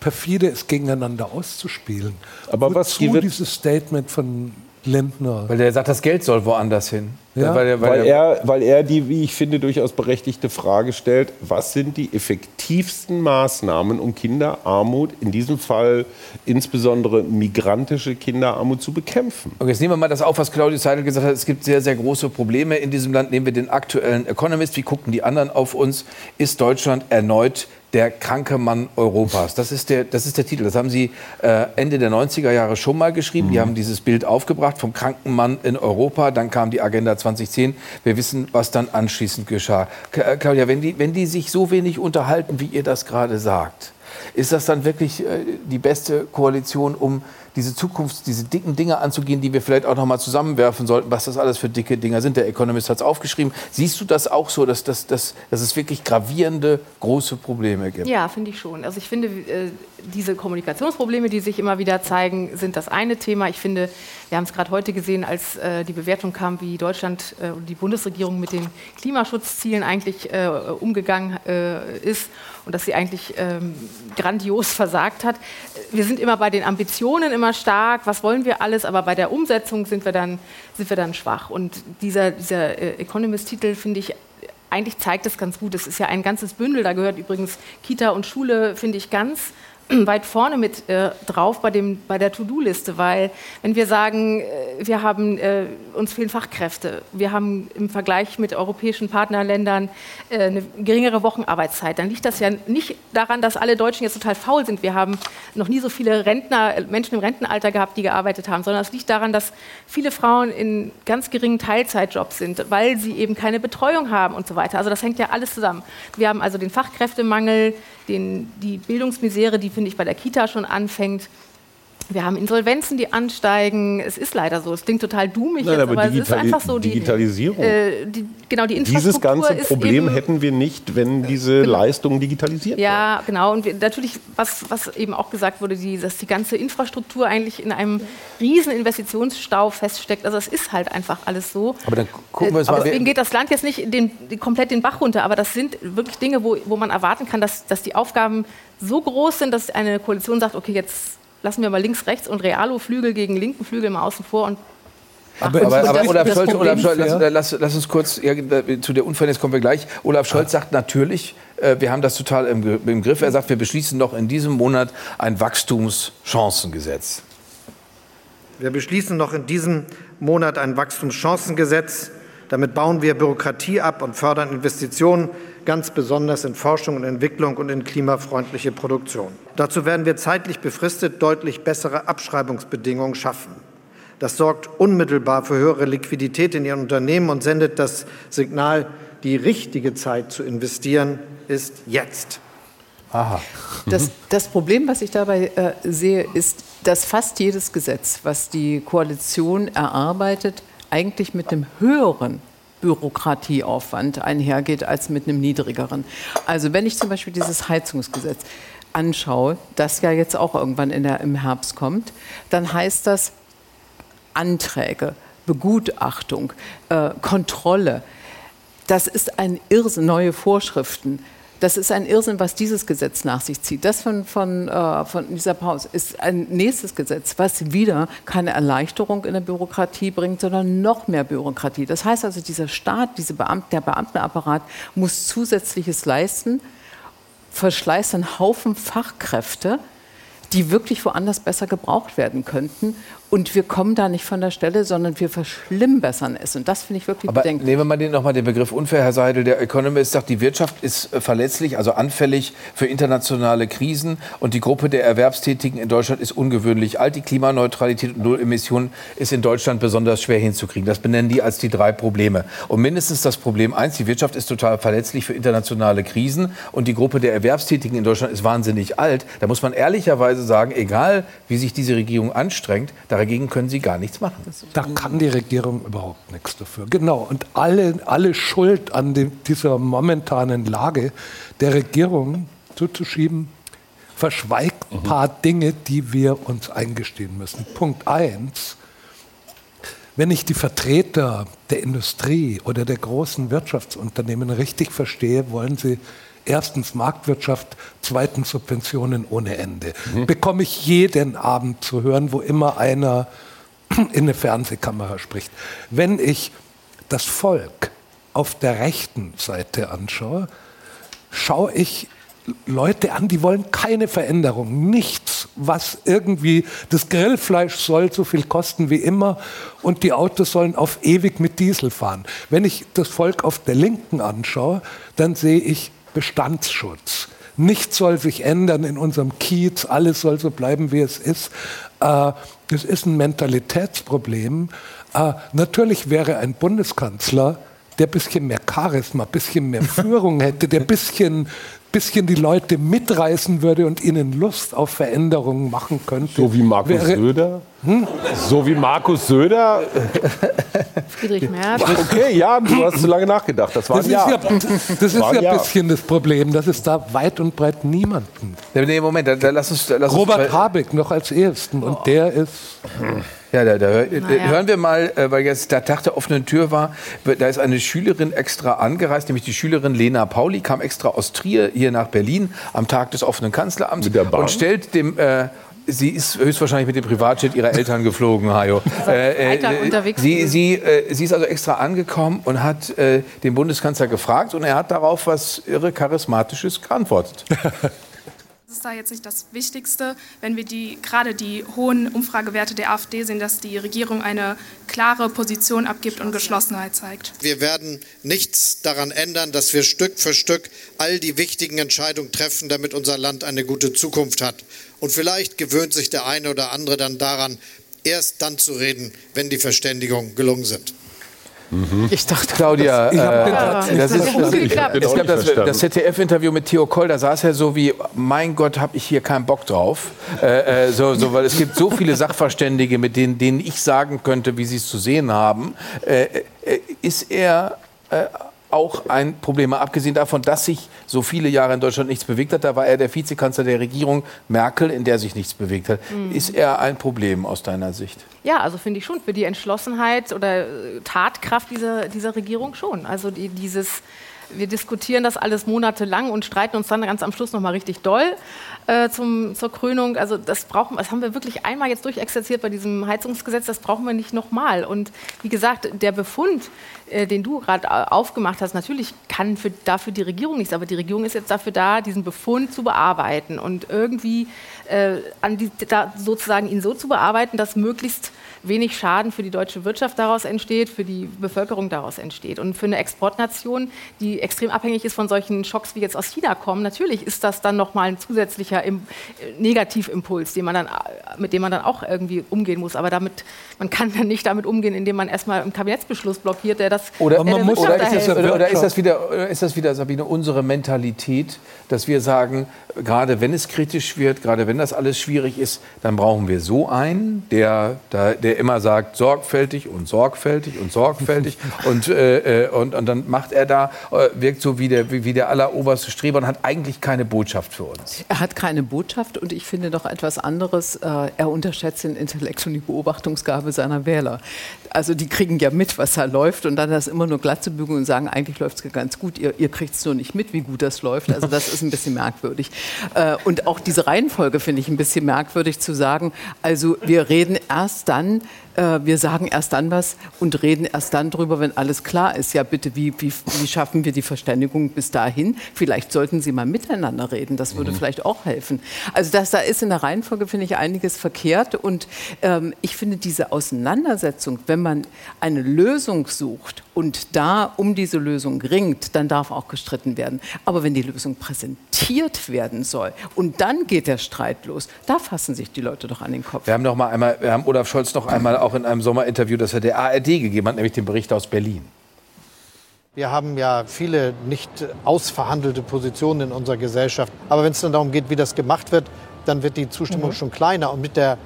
Speaker 9: perfide, es gegeneinander auszuspielen?
Speaker 1: Aber Wozu was
Speaker 9: dieses Statement von Lindner?
Speaker 1: Weil der sagt, das Geld soll woanders hin.
Speaker 9: Ja?
Speaker 6: Weil, er, weil, weil, er, weil er die, wie ich finde, durchaus berechtigte Frage stellt, was sind die effektivsten Maßnahmen, um Kinderarmut, in diesem Fall insbesondere migrantische Kinderarmut, zu bekämpfen?
Speaker 1: Und jetzt nehmen wir mal das auf, was Claudius Seidel gesagt hat. Es gibt sehr, sehr große Probleme in diesem Land. Nehmen wir den aktuellen Economist. Wie gucken die anderen auf uns? Ist Deutschland erneut der kranke Mann Europas. Das ist der, das ist der Titel. Das haben Sie äh, Ende der 90er Jahre schon mal geschrieben. Mhm. Die haben dieses Bild aufgebracht vom kranken Mann in Europa. Dann kam die Agenda 2010. Wir wissen, was dann anschließend geschah. Äh, Claudia, wenn die, wenn die sich so wenig unterhalten, wie ihr das gerade sagt, ist das dann wirklich äh, die beste Koalition, um diese Zukunft, diese dicken Dinge anzugehen, die wir vielleicht auch noch mal zusammenwerfen sollten, was das alles für dicke Dinger sind. Der Economist hat es aufgeschrieben. Siehst du das auch so, dass, dass, dass, dass es wirklich gravierende, große Probleme gibt?
Speaker 3: Ja, finde ich schon. Also ich finde, äh, diese Kommunikationsprobleme, die sich immer wieder zeigen, sind das eine Thema. Ich finde, wir haben es gerade heute gesehen, als äh, die Bewertung kam, wie Deutschland und äh, die Bundesregierung mit den Klimaschutzzielen eigentlich umgegangen ist und dass sie eigentlich ähm, grandios <laughs> versagt hat. Wir sind immer bei den Ambitionen immer stark, was wollen wir alles, aber bei der Umsetzung sind wir dann, sind wir dann schwach. Und dieser, dieser äh, Economist-Titel finde ich eigentlich zeigt es ganz gut. Es ist ja ein ganzes Bündel, da gehört übrigens Kita und Schule, finde ich ganz <clears throat> weit vorne mit äh, drauf bei, dem, bei der To-Do-Liste, weil wenn wir sagen, äh, wir haben, äh, uns fehlen Fachkräfte, wir haben im Vergleich mit europäischen Partnerländern äh, eine geringere Wochenarbeitszeit, dann liegt das ja nicht daran, dass alle Deutschen jetzt total faul sind. Wir haben noch nie so viele Rentner, Menschen im Rentenalter gehabt, die gearbeitet haben, sondern es liegt daran, dass viele Frauen in ganz geringen Teilzeitjobs sind, weil sie eben keine Betreuung haben und so weiter. Also das hängt ja alles zusammen. Wir haben also den Fachkräftemangel, den, die Bildungsmisere, die, finde ich, bei der Kita schon anfängt. Wir haben Insolvenzen, die ansteigen. Es ist leider so. Es klingt total dummig,
Speaker 6: Nein,
Speaker 3: jetzt,
Speaker 6: aber, aber es ist einfach so. Die, Digitalisierung. Äh,
Speaker 3: die, genau, die Infrastruktur
Speaker 6: Dieses ganze Problem hätten wir nicht, wenn diese genau. Leistungen digitalisiert
Speaker 3: Ja, genau. Und wir, natürlich, was, was eben auch gesagt wurde, die, dass die ganze Infrastruktur eigentlich in einem riesen Investitionsstau feststeckt. Also es ist halt einfach alles so.
Speaker 1: Aber dann gucken wir uns
Speaker 3: äh, mal. Deswegen geht das Land jetzt nicht den, komplett den Bach runter. Aber das sind wirklich Dinge, wo, wo man erwarten kann, dass, dass die Aufgaben so groß sind, dass eine Koalition sagt, okay, jetzt lassen wir mal links, rechts und Realo-Flügel gegen linken Flügel mal außen vor und
Speaker 1: aber, aber, aber Olaf Scholz, Olaf Scholz lass, lass, lass, uns kurz, ja, zu der Unfairness kommen wir gleich. Olaf Scholz sagt natürlich, äh, wir haben das total im, im, Griff. Er sagt, wir beschließen noch in diesem Monat ein Wachstumschancengesetz.
Speaker 8: Wir beschließen noch in diesem Monat ein Wachstumschancengesetz. Damit bauen wir Bürokratie ab und fördern Investitionen ganz besonders in Forschung und Entwicklung und in klimafreundliche Produktion. Dazu werden wir zeitlich befristet deutlich bessere Abschreibungsbedingungen schaffen. Das sorgt unmittelbar für höhere Liquidität in Ihren Unternehmen und sendet das Signal, die richtige Zeit zu investieren ist jetzt.
Speaker 4: Aha. Das, das Problem, was ich dabei äh, sehe, ist, dass fast jedes Gesetz, was die Koalition erarbeitet, eigentlich mit einem höheren Bürokratieaufwand einhergeht als mit einem niedrigeren. Also wenn ich zum Beispiel dieses Heizungsgesetz anschaue, das ja jetzt auch irgendwann der, im Herbst kommt, dann heißt das Anträge, Begutachtung, äh, Kontrolle. Das ist ein Irrsinn, neue Vorschriften. Das ist ein Irrsinn, was dieses Gesetz nach sich zieht. Das von, von, äh, von dieser Pause ist ein nächstes Gesetz, was wieder keine Erleichterung in der Bürokratie bringt, sondern noch mehr Bürokratie. Das heißt also, dieser Staat, diese Beamten, der Beamtenapparat muss Zusätzliches leisten, verschleißt einen Haufen Fachkräfte, die wirklich woanders besser gebraucht werden könnten. Und wir kommen da nicht von der Stelle, sondern wir verschlimmbessern es. Und das finde ich wirklich
Speaker 1: Aber
Speaker 4: bedenklich.
Speaker 1: Nehmen wir mal den, noch mal den Begriff unfair, Herr Seidel. Der Economist sagt, die Wirtschaft ist äh, verletzlich, also anfällig für internationale Krisen. Und die Gruppe der Erwerbstätigen in Deutschland ist ungewöhnlich alt. Die Klimaneutralität und Nullemissionen ist in Deutschland besonders schwer hinzukriegen. Das benennen die als die drei Probleme. Und mindestens das Problem eins, die Wirtschaft ist total verletzlich für internationale Krisen. Und die Gruppe der Erwerbstätigen in Deutschland ist wahnsinnig alt. Da muss man ehrlicherweise sagen, egal wie sich diese Regierung anstrengt, Dagegen können Sie gar nichts machen.
Speaker 9: Da kann die Regierung überhaupt nichts dafür. Genau. Und alle, alle Schuld an dem, dieser momentanen Lage der Regierung zuzuschieben, verschweigt ein mhm. paar Dinge, die wir uns eingestehen müssen. Punkt eins. Wenn ich die Vertreter der Industrie oder der großen Wirtschaftsunternehmen richtig verstehe, wollen sie erstens Marktwirtschaft, zweitens Subventionen ohne Ende. Mhm. Bekomme ich jeden Abend zu hören, wo immer einer <clears throat> in eine Fernsehkamera spricht. Wenn ich das Volk auf der rechten Seite anschaue, schaue ich Leute an, die wollen keine Veränderung, nichts, was irgendwie, das Grillfleisch soll so viel kosten wie immer und die Autos sollen auf ewig mit Diesel fahren. Wenn ich das Volk auf der Linken anschaue, dann sehe ich Bestandsschutz. Nichts soll sich ändern in unserem Kiez, alles soll so bleiben, wie es ist. Äh, das ist ein Mentalitätsproblem. Äh, natürlich wäre ein Bundeskanzler, der ein bisschen mehr Charisma, ein bisschen mehr <laughs> Führung hätte, der ein bisschen bisschen die Leute mitreißen würde und ihnen Lust auf Veränderungen machen könnte.
Speaker 6: So wie Markus wäre, Söder? Hm? So wie Markus Söder?
Speaker 3: Friedrich Merz. <laughs>
Speaker 6: Okay, ja, du hast zu lange nachgedacht. Das war
Speaker 9: das
Speaker 6: ein Jahr.
Speaker 9: Ist ja, das ist ja ein bisschen das Problem, dass es da weit und breit niemanden.
Speaker 1: Nee, Moment, da, da lass uns. Lass
Speaker 9: Robert
Speaker 1: uns,
Speaker 9: Habeck noch als ersten und oh. der ist.
Speaker 1: Ja, da, da naja. hören wir mal, äh, weil jetzt der Tag der offenen Tür war, da ist eine Schülerin extra angereist, nämlich die Schülerin Lena Pauli, kam extra aus Trier hier nach Berlin am Tag des offenen Kanzleramts und stellt dem äh, Sie ist höchstwahrscheinlich mit dem Privatjet ihrer Eltern geflogen, Hajo. <laughs> Äh, äh, unterwegs sie, sie, äh, sie ist also extra angekommen und hat äh, den Bundeskanzler gefragt und er hat darauf was irre Charismatisches geantwortet. <laughs>
Speaker 11: Das ist da jetzt nicht das Wichtigste, wenn wir die, gerade die hohen Umfragewerte der AfD sehen, dass die Regierung eine klare Position abgibt und Geschlossenheit zeigt.
Speaker 12: Wir werden nichts daran ändern, dass wir Stück für Stück all die wichtigen Entscheidungen treffen, damit unser Land eine gute Zukunft hat. Und vielleicht gewöhnt sich der eine oder andere dann daran, erst dann zu reden, wenn die Verständigungen gelungen sind.
Speaker 1: Mhm. Ich dachte, Claudia, das, äh, das, ist, das, ich, es gab das, das ZDF-Interview mit Theo Koll, da saß er so wie, mein Gott, habe ich hier keinen Bock drauf. Äh, äh, so, so, weil es gibt so viele Sachverständige, mit denen, denen ich sagen könnte, wie sie es zu sehen haben. Äh, äh ist er äh, auch ein Problem. Mal abgesehen davon, dass sich so viele Jahre in Deutschland nichts bewegt hat, da war er der Vizekanzler der Regierung Merkel, in der sich nichts bewegt hat. Mhm. Ist er ein Problem aus deiner Sicht?
Speaker 3: Ja, also finde ich schon für die Entschlossenheit oder Tatkraft dieser, dieser Regierung schon. Also die, dieses wir diskutieren das alles monatelang und streiten uns dann ganz am Schluss nochmal richtig doll äh, zum, zur Krönung. Also das brauchen, das haben wir wirklich einmal jetzt durchexerziert bei diesem Heizungsgesetz. Das brauchen wir nicht nochmal. Und wie gesagt, der Befund, äh, den du gerade äh, aufgemacht hast, natürlich kann für, dafür die Regierung nichts, aber die Regierung ist jetzt dafür da, diesen Befund zu bearbeiten und irgendwie äh, die, da sozusagen ihn so zu bearbeiten, dass möglichst wenig Schaden für die deutsche Wirtschaft daraus entsteht, für die Bevölkerung daraus entsteht. Und für eine Exportnation, die extrem abhängig ist von solchen Schocks, wie jetzt aus China kommen, natürlich ist das dann nochmal ein zusätzlicher Im Negativimpuls, den man dann, mit dem man dann auch irgendwie umgehen muss. Aber damit, man kann dann nicht damit umgehen, indem man erstmal einen Kabinettsbeschluss blockiert, der das
Speaker 1: oder, der muss, oder, ist das, oder ist das wieder, ist das wieder, Sabine, unsere Mentalität, dass wir sagen, gerade wenn es kritisch wird, gerade wenn das alles schwierig ist, dann brauchen wir so einen, der, der immer sagt, sorgfältig und sorgfältig und sorgfältig. <laughs> und, äh, äh, und, und dann macht er da, äh, wirkt so wie der, wie der alleroberste Streber und hat eigentlich keine Botschaft für uns.
Speaker 4: Er hat keine Botschaft und ich finde noch etwas anderes. Äh, er unterschätzt den Intellekt und die Beobachtungsgabe seiner Wähler. Also die kriegen ja mit, was da läuft und dann das immer nur glatt zu bügeln und sagen, eigentlich läuft es ganz gut, ihr, ihr kriegt es nur nicht mit, wie gut das läuft. Also das ist ein bisschen merkwürdig. Äh, und auch diese Reihenfolge finde ich ein bisschen merkwürdig zu sagen, also wir reden erst dann, äh, wir sagen erst dann was und reden erst dann drüber, wenn alles klar ist. Ja, bitte, wie, wie, wie schaffen wir die Verständigung bis dahin? Vielleicht sollten Sie mal miteinander reden, das würde mhm. vielleicht auch helfen. Also das, da ist in der Reihenfolge, finde ich, einiges verkehrt und ähm, ich finde diese Auseinandersetzung, wenn man eine Lösung sucht und da um diese Lösung ringt, dann darf auch gestritten werden. Aber wenn die Lösung präsentiert werden soll und dann geht der Streit los, da fassen sich die Leute doch an den Kopf.
Speaker 1: Wir haben noch mal einmal, wir haben Olaf Scholz noch einmal auch in einem Sommerinterview, das er der ARD gegeben hat, nämlich den Bericht aus Berlin.
Speaker 8: Wir haben ja viele nicht ausverhandelte Positionen in unserer Gesellschaft. Aber wenn es dann darum geht, wie das gemacht wird, dann wird die Zustimmung mhm. schon kleiner. Und mit der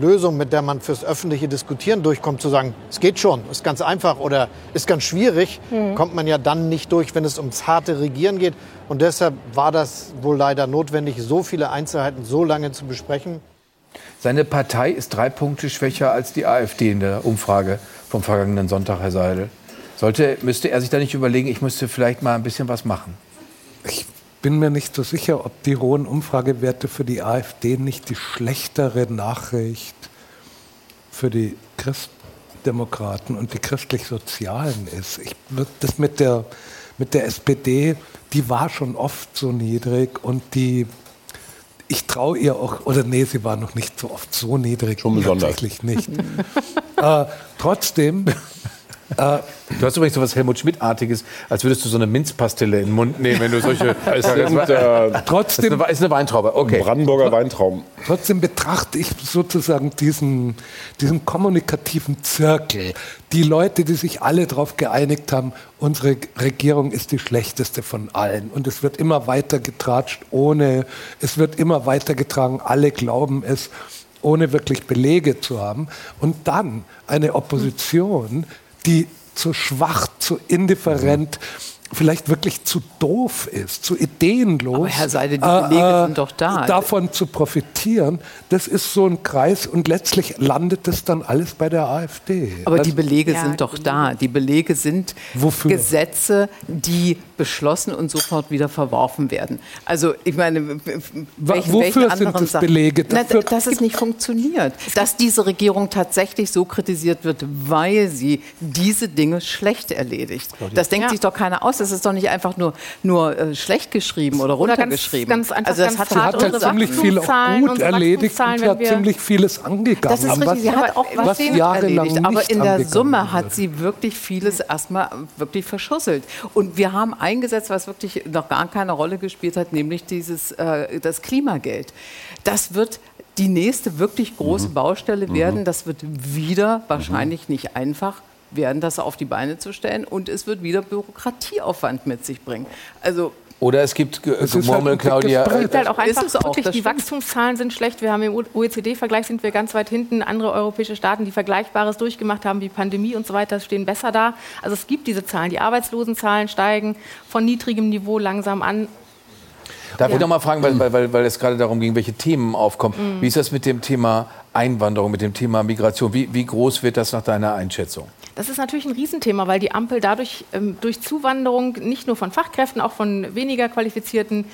Speaker 8: Lösung, mit der man fürs öffentliche Diskutieren durchkommt, zu sagen, es geht schon, ist ganz einfach oder ist ganz schwierig, mhm. kommt man ja dann nicht durch, wenn es ums harte Regieren geht. Und deshalb war das wohl leider notwendig, so viele Einzelheiten so lange zu besprechen.
Speaker 1: Seine Partei ist drei Punkte schwächer als die AfD in der Umfrage vom vergangenen Sonntag, Herr Seidel. Sollte, müsste er sich da nicht überlegen, ich müsste vielleicht mal ein bisschen was machen?
Speaker 9: Ich bin mir nicht so sicher, ob die hohen Umfragewerte für die AfD nicht die schlechtere Nachricht für die Christdemokraten und die Christlich-Sozialen ist. Ich, das mit der, mit der SPD, die war schon oft so niedrig und die, ich traue ihr auch, oder nee, sie war noch nicht so oft so niedrig.
Speaker 6: Schon besonders.
Speaker 9: Tatsächlich nicht. <laughs> äh, trotzdem
Speaker 1: äh, du hast übrigens so was Helmut Schmidt-artiges, als würdest du so eine Minzpastille in den Mund nehmen, wenn du solche.
Speaker 6: es sind, äh,
Speaker 1: trotzdem ist eine, ist eine Weintraube. Okay.
Speaker 6: Brandenburger Weintrauben.
Speaker 9: Trotzdem betrachte ich sozusagen diesen, diesen kommunikativen Zirkel. Die Leute, die sich alle darauf geeinigt haben, unsere Regierung ist die schlechteste von allen. Und es wird immer weiter getratscht, ohne, es wird immer weiter getragen, alle glauben es ohne wirklich Belege zu haben. Und dann eine Opposition, die zu schwach, zu indifferent, vielleicht wirklich zu doof ist, zu ideenlos. Aber
Speaker 4: Herr Seide, die Belege äh, sind doch da.
Speaker 9: Davon zu profitieren, das ist so ein Kreis und letztlich landet das dann alles bei der AfD.
Speaker 4: Aber also, die Belege ja, sind doch da. Die Belege sind
Speaker 9: Wofür?
Speaker 4: Gesetze, die beschlossen und sofort wieder verworfen werden. Also ich meine,
Speaker 9: welch, wofür sind das Belege?
Speaker 4: Na, dass es nicht funktioniert. Dass diese Regierung tatsächlich so kritisiert wird, weil sie diese Dinge schlecht erledigt. Das denkt ja. sich doch keiner aus. Das ist doch nicht einfach nur, nur äh, schlecht geschrieben oder runtergeschrieben.
Speaker 3: Ganz, ganz also
Speaker 9: das hat, hat halt ziemlich viel auch gut erledigt und sie hat ziemlich vieles angegangen.
Speaker 4: Das ist richtig, sie hat auch was, was erledigt. Aber in der Summe hat sie wirklich vieles erstmal wirklich verschusselt. Und wir haben eingesetzt, was wirklich noch gar keine Rolle gespielt hat, nämlich dieses, äh, das Klimageld. Das wird die nächste wirklich große mhm. Baustelle werden. Mhm. Das wird wieder wahrscheinlich mhm. nicht einfach werden, das auf die Beine zu stellen und es wird wieder Bürokratieaufwand mit sich bringen. Also
Speaker 1: oder es gibt es Gemurmel, halt Claudia.
Speaker 3: Es gibt halt auch einfach ist wirklich, die Wachstumszahlen sind schlecht. Wir haben im OECD-Vergleich sind wir ganz weit hinten. Andere europäische Staaten, die Vergleichbares durchgemacht haben, wie Pandemie und so weiter, stehen besser da. Also es gibt diese Zahlen. Die Arbeitslosenzahlen steigen von niedrigem Niveau langsam an.
Speaker 1: Darf ja. ich noch mal fragen, weil, weil, weil es gerade darum ging, welche Themen aufkommen. Mhm. Wie ist das mit dem Thema Einwanderung, mit dem Thema Migration? Wie, wie groß wird das nach deiner Einschätzung?
Speaker 3: Das ist natürlich ein Riesenthema, weil die Ampel dadurch ähm, durch Zuwanderung nicht nur von Fachkräften, auch von weniger qualifizierten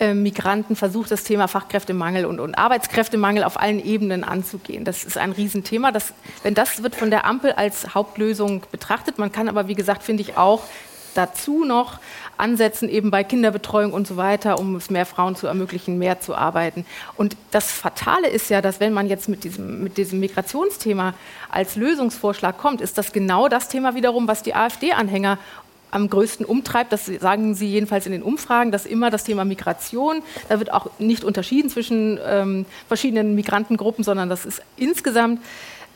Speaker 3: äh, Migranten versucht, das Thema Fachkräftemangel und, und, Arbeitskräftemangel auf allen Ebenen anzugehen. Das ist ein Riesenthema. Das, wenn das wird von der Ampel als Hauptlösung betrachtet, man kann aber, wie gesagt, finde ich auch dazu noch ansetzen, eben bei Kinderbetreuung und so weiter, um es mehr Frauen zu ermöglichen, mehr zu arbeiten. Und das Fatale ist ja, dass wenn man jetzt mit diesem, mit diesem Migrationsthema als Lösungsvorschlag kommt, ist das genau das Thema wiederum, was die AfD-Anhänger am größten umtreibt. Das sagen Sie jedenfalls in den Umfragen, dass immer das Thema Migration, da wird auch nicht unterschieden zwischen ähm, verschiedenen Migrantengruppen, sondern das ist insgesamt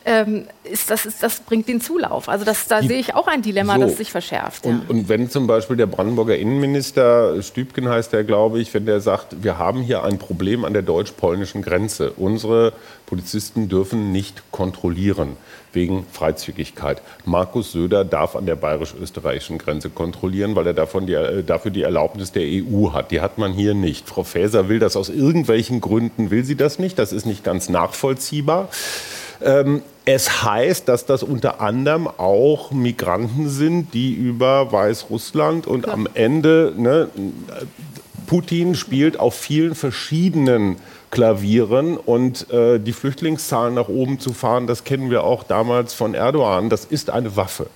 Speaker 3: ähm, ist, das, ist, das bringt den Zulauf. Also das, da sehe ich auch ein Dilemma, so. das sich verschärft.
Speaker 6: Und, ja. und, wenn zum Beispiel der Brandenburger Innenminister, Stübken heißt der, glaube ich, wenn der sagt, wir haben hier ein Problem an der deutsch-polnischen Grenze. Unsere Polizisten dürfen nicht kontrollieren wegen Freizügigkeit. Markus Söder darf an der bayerisch-österreichischen Grenze kontrollieren, weil er davon die, äh, dafür die Erlaubnis der EU hat. Die hat man hier nicht. Frau Faeser will das aus irgendwelchen Gründen, will sie das nicht. Das ist nicht ganz nachvollziehbar. Ähm, es heißt, dass das unter anderem auch Migranten sind, die über Weißrussland und ja. am Ende, ne, Putin spielt auf vielen verschiedenen Klavieren und äh, die Flüchtlingszahlen nach oben zu fahren, das kennen wir auch damals von Erdogan, das ist eine Waffe.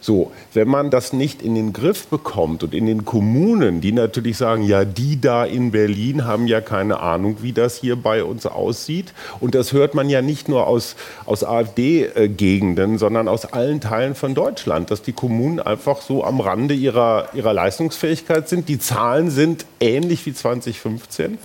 Speaker 6: So, wenn man das nicht in den Griff bekommt und in den Kommunen, die natürlich sagen, ja, die da in Berlin haben ja keine Ahnung, wie das hier bei uns aussieht. Und das hört man ja nicht nur aus, aus AfD-Gegenden, sondern aus allen Teilen von Deutschland, dass die Kommunen einfach so am Rande ihrer, ihrer Leistungsfähigkeit sind. Die Zahlen sind ähnlich wie 2015.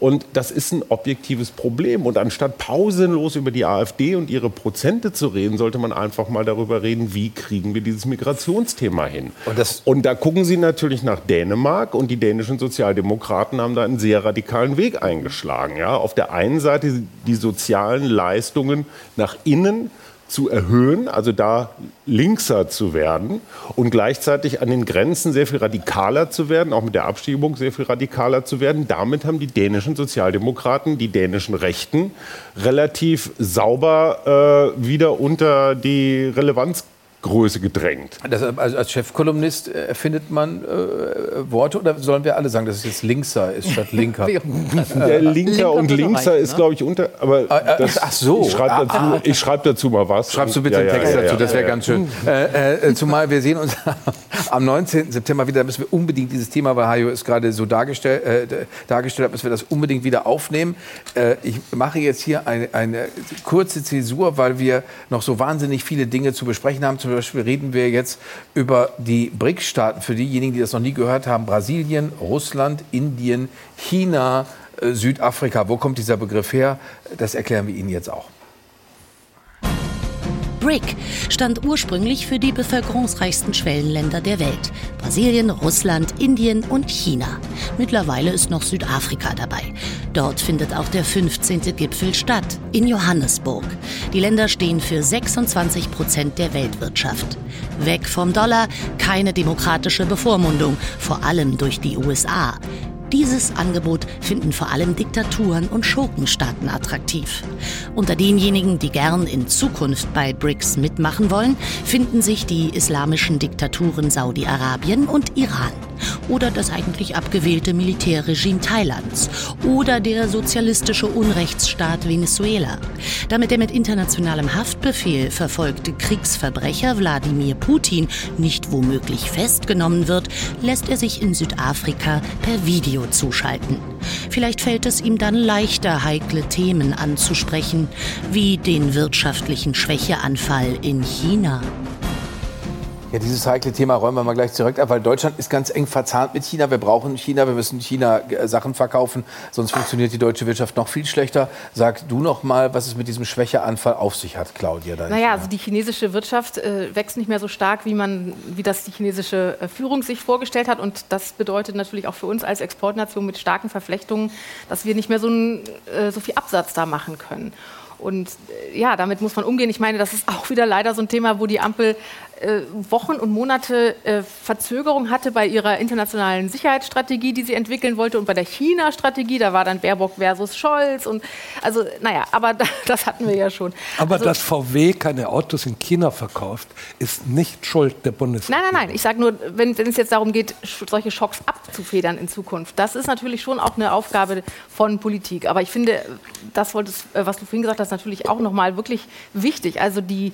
Speaker 6: Und das ist ein objektives Problem. Und anstatt pausenlos über die AfD und ihre Prozente zu reden, sollte man einfach mal darüber reden, wie kriegen wir dieses Migrationsthema hin. Und, und da gucken Sie natürlich nach Dänemark und die dänischen Sozialdemokraten haben da einen sehr radikalen Weg eingeschlagen. Ja? Auf der einen Seite die sozialen Leistungen nach innen zu erhöhen, also da linkser zu werden und gleichzeitig an den Grenzen sehr viel radikaler zu werden, auch mit der Abschiebung sehr viel radikaler zu werden. Damit haben die dänischen Sozialdemokraten, die dänischen Rechten relativ sauber äh, wieder unter die Relevanz Größe gedrängt.
Speaker 1: Das, also als Chefkolumnist äh, erfindet man äh, Worte oder sollen wir alle sagen, dass es jetzt Linkser ist statt Linker? <laughs> <laughs>
Speaker 6: Der Linker, Linker und Linkser reichen, ist, ne? glaube ich, unter. Aber
Speaker 1: ah, das, ach so.
Speaker 6: Ich schreibe dazu, ah, ah. schreib dazu, mal was.
Speaker 1: Schreibst du bitte ja, einen Text ja, ja, dazu, das wäre ganz schön. Äh, äh, zumal wir sehen uns <laughs> am 19. September wieder, da müssen wir unbedingt dieses Thema, weil Hajo es gerade so dargestellt, äh, dargestellt hat, müssen wir das unbedingt wieder aufnehmen. Äh, ich mache jetzt hier eine, eine kurze Zäsur, weil wir noch so wahnsinnig viele Dinge zu besprechen haben. Zum Beispiel reden wir jetzt über die BRICS-Staaten. Für diejenigen, die das noch nie gehört haben, Brasilien, Russland, Indien, China, äh, Südafrika. Wo kommt dieser Begriff her? Das erklären wir Ihnen jetzt auch.
Speaker 2: BRIC stand ursprünglich für die bevölkerungsreichsten Schwellenländer der Welt. Brasilien, Russland, Indien und China. Mittlerweile ist noch Südafrika dabei. Dort findet auch der 15. Gipfel statt, in Johannesburg. Die Länder stehen für 26 Prozent der Weltwirtschaft. Weg vom Dollar, keine demokratische Bevormundung, vor allem durch die USA. Dieses Angebot finden vor allem Diktaturen und Schurkenstaaten attraktiv. Unter denjenigen, die gern in Zukunft bei BRICS mitmachen wollen, finden sich die islamischen Diktaturen Saudi-Arabien und Iran oder das eigentlich abgewählte Militärregime Thailands oder der sozialistische Unrechtsstaat Venezuela. Damit der mit internationalem Haftbefehl verfolgte Kriegsverbrecher Wladimir Putin nicht womöglich festgenommen wird, lässt er sich in Südafrika per Video zuschalten. Vielleicht fällt es ihm dann leichter, heikle Themen anzusprechen, wie den wirtschaftlichen Schwächeanfall in China.
Speaker 1: Ja, dieses heikle Thema räumen wir mal gleich zurück ab, weil Deutschland ist ganz eng verzahnt mit China. Wir brauchen China, wir müssen China äh, Sachen verkaufen, sonst funktioniert die deutsche Wirtschaft noch viel schlechter. Sag du noch mal, was es mit diesem Schwächeanfall auf sich hat, Claudia.
Speaker 3: Naja, also die chinesische Wirtschaft äh, wächst nicht mehr so stark, wie, man, wie das die chinesische äh, Führung sich vorgestellt hat. Und das bedeutet natürlich auch für uns als Exportnation mit starken Verflechtungen, dass wir nicht mehr so, ein, äh, so viel Absatz da machen können. Und ja, damit muss man umgehen. Ich meine, das ist auch wieder leider so ein Thema, wo die Ampel Wochen und Monate äh, Verzögerung hatte bei ihrer internationalen Sicherheitsstrategie, die sie entwickeln wollte, und bei der China-Strategie. Da war dann Baerbock versus Scholz. Und also, naja, aber <laughs> das hatten wir ja schon.
Speaker 9: Aber
Speaker 3: also,
Speaker 9: dass VW keine Autos in China verkauft, ist nicht Schuld der Bundesregierung.
Speaker 3: Nein, nein, nein. Ich sage nur, wenn, wenn es jetzt darum geht, solche Schocks abzufedern in Zukunft, das ist natürlich schon auch eine Aufgabe von Politik. Aber ich finde, das äh, was du vorhin gesagt hast, natürlich auch nochmal wirklich wichtig. Also die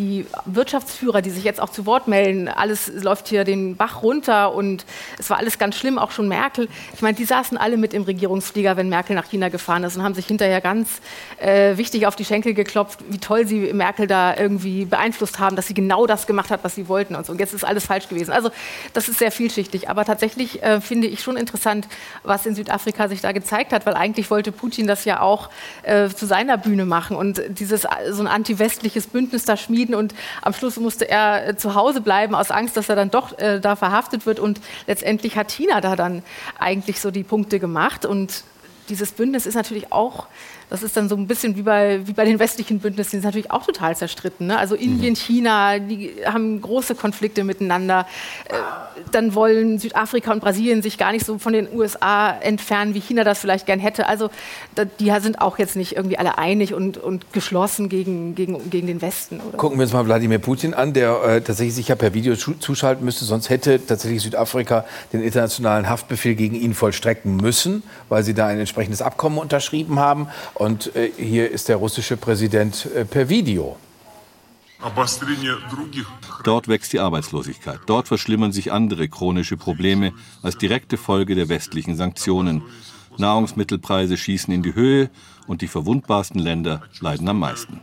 Speaker 3: die Wirtschaftsführer, die sich jetzt auch zu Wort melden, alles läuft hier den Bach runter und es war alles ganz schlimm, auch schon Merkel. Ich meine, die saßen alle mit im Regierungsflieger, wenn Merkel nach China gefahren ist und haben sich hinterher ganz äh, wichtig auf die Schenkel geklopft, wie toll sie Merkel da irgendwie beeinflusst haben, dass sie genau das gemacht hat, was sie wollten und so. Und jetzt ist alles falsch gewesen. Also das ist sehr vielschichtig. Aber tatsächlich äh, finde ich schon interessant, was in Südafrika sich da gezeigt hat, weil eigentlich wollte Putin das ja auch äh, zu seiner Bühne machen und dieses so ein anti-westliches Bündnis da schmieden entschieden und am Schluss musste er äh, zu Hause bleiben aus Angst, dass er dann doch äh, da verhaftet wird. Und letztendlich hat China da dann eigentlich so die Punkte gemacht. Und dieses Bündnis ist natürlich auch das ist dann so ein bisschen wie bei, wie bei den westlichen Bündnissen, die sind natürlich auch total zerstritten. Ne? Also Indien, mhm. China, die haben große Konflikte miteinander. Äh, dann wollen Südafrika und Brasilien sich gar nicht so von den USA entfernen, wie China das vielleicht gern hätte. Also da, die sind auch jetzt nicht irgendwie alle einig und, und geschlossen gegen, gegen, gegen den Westen.
Speaker 1: Oder? Gucken wir uns mal Wladimir Putin an, der äh, tatsächlich sich ja per Video zuschalten müsste. Sonst hätte tatsächlich Südafrika den internationalen Haftbefehl gegen ihn vollstrecken müssen, weil sie da ein entsprechendes Abkommen unterschrieben haben. Und äh, hier ist der russische Präsident äh, per Video.
Speaker 13: Dort wächst die Arbeitslosigkeit. Dort verschlimmern sich andere chronische Probleme als direkte Folge der westlichen Sanktionen. Nahrungsmittelpreise schießen in die Höhe und die verwundbarsten Länder leiden am meisten.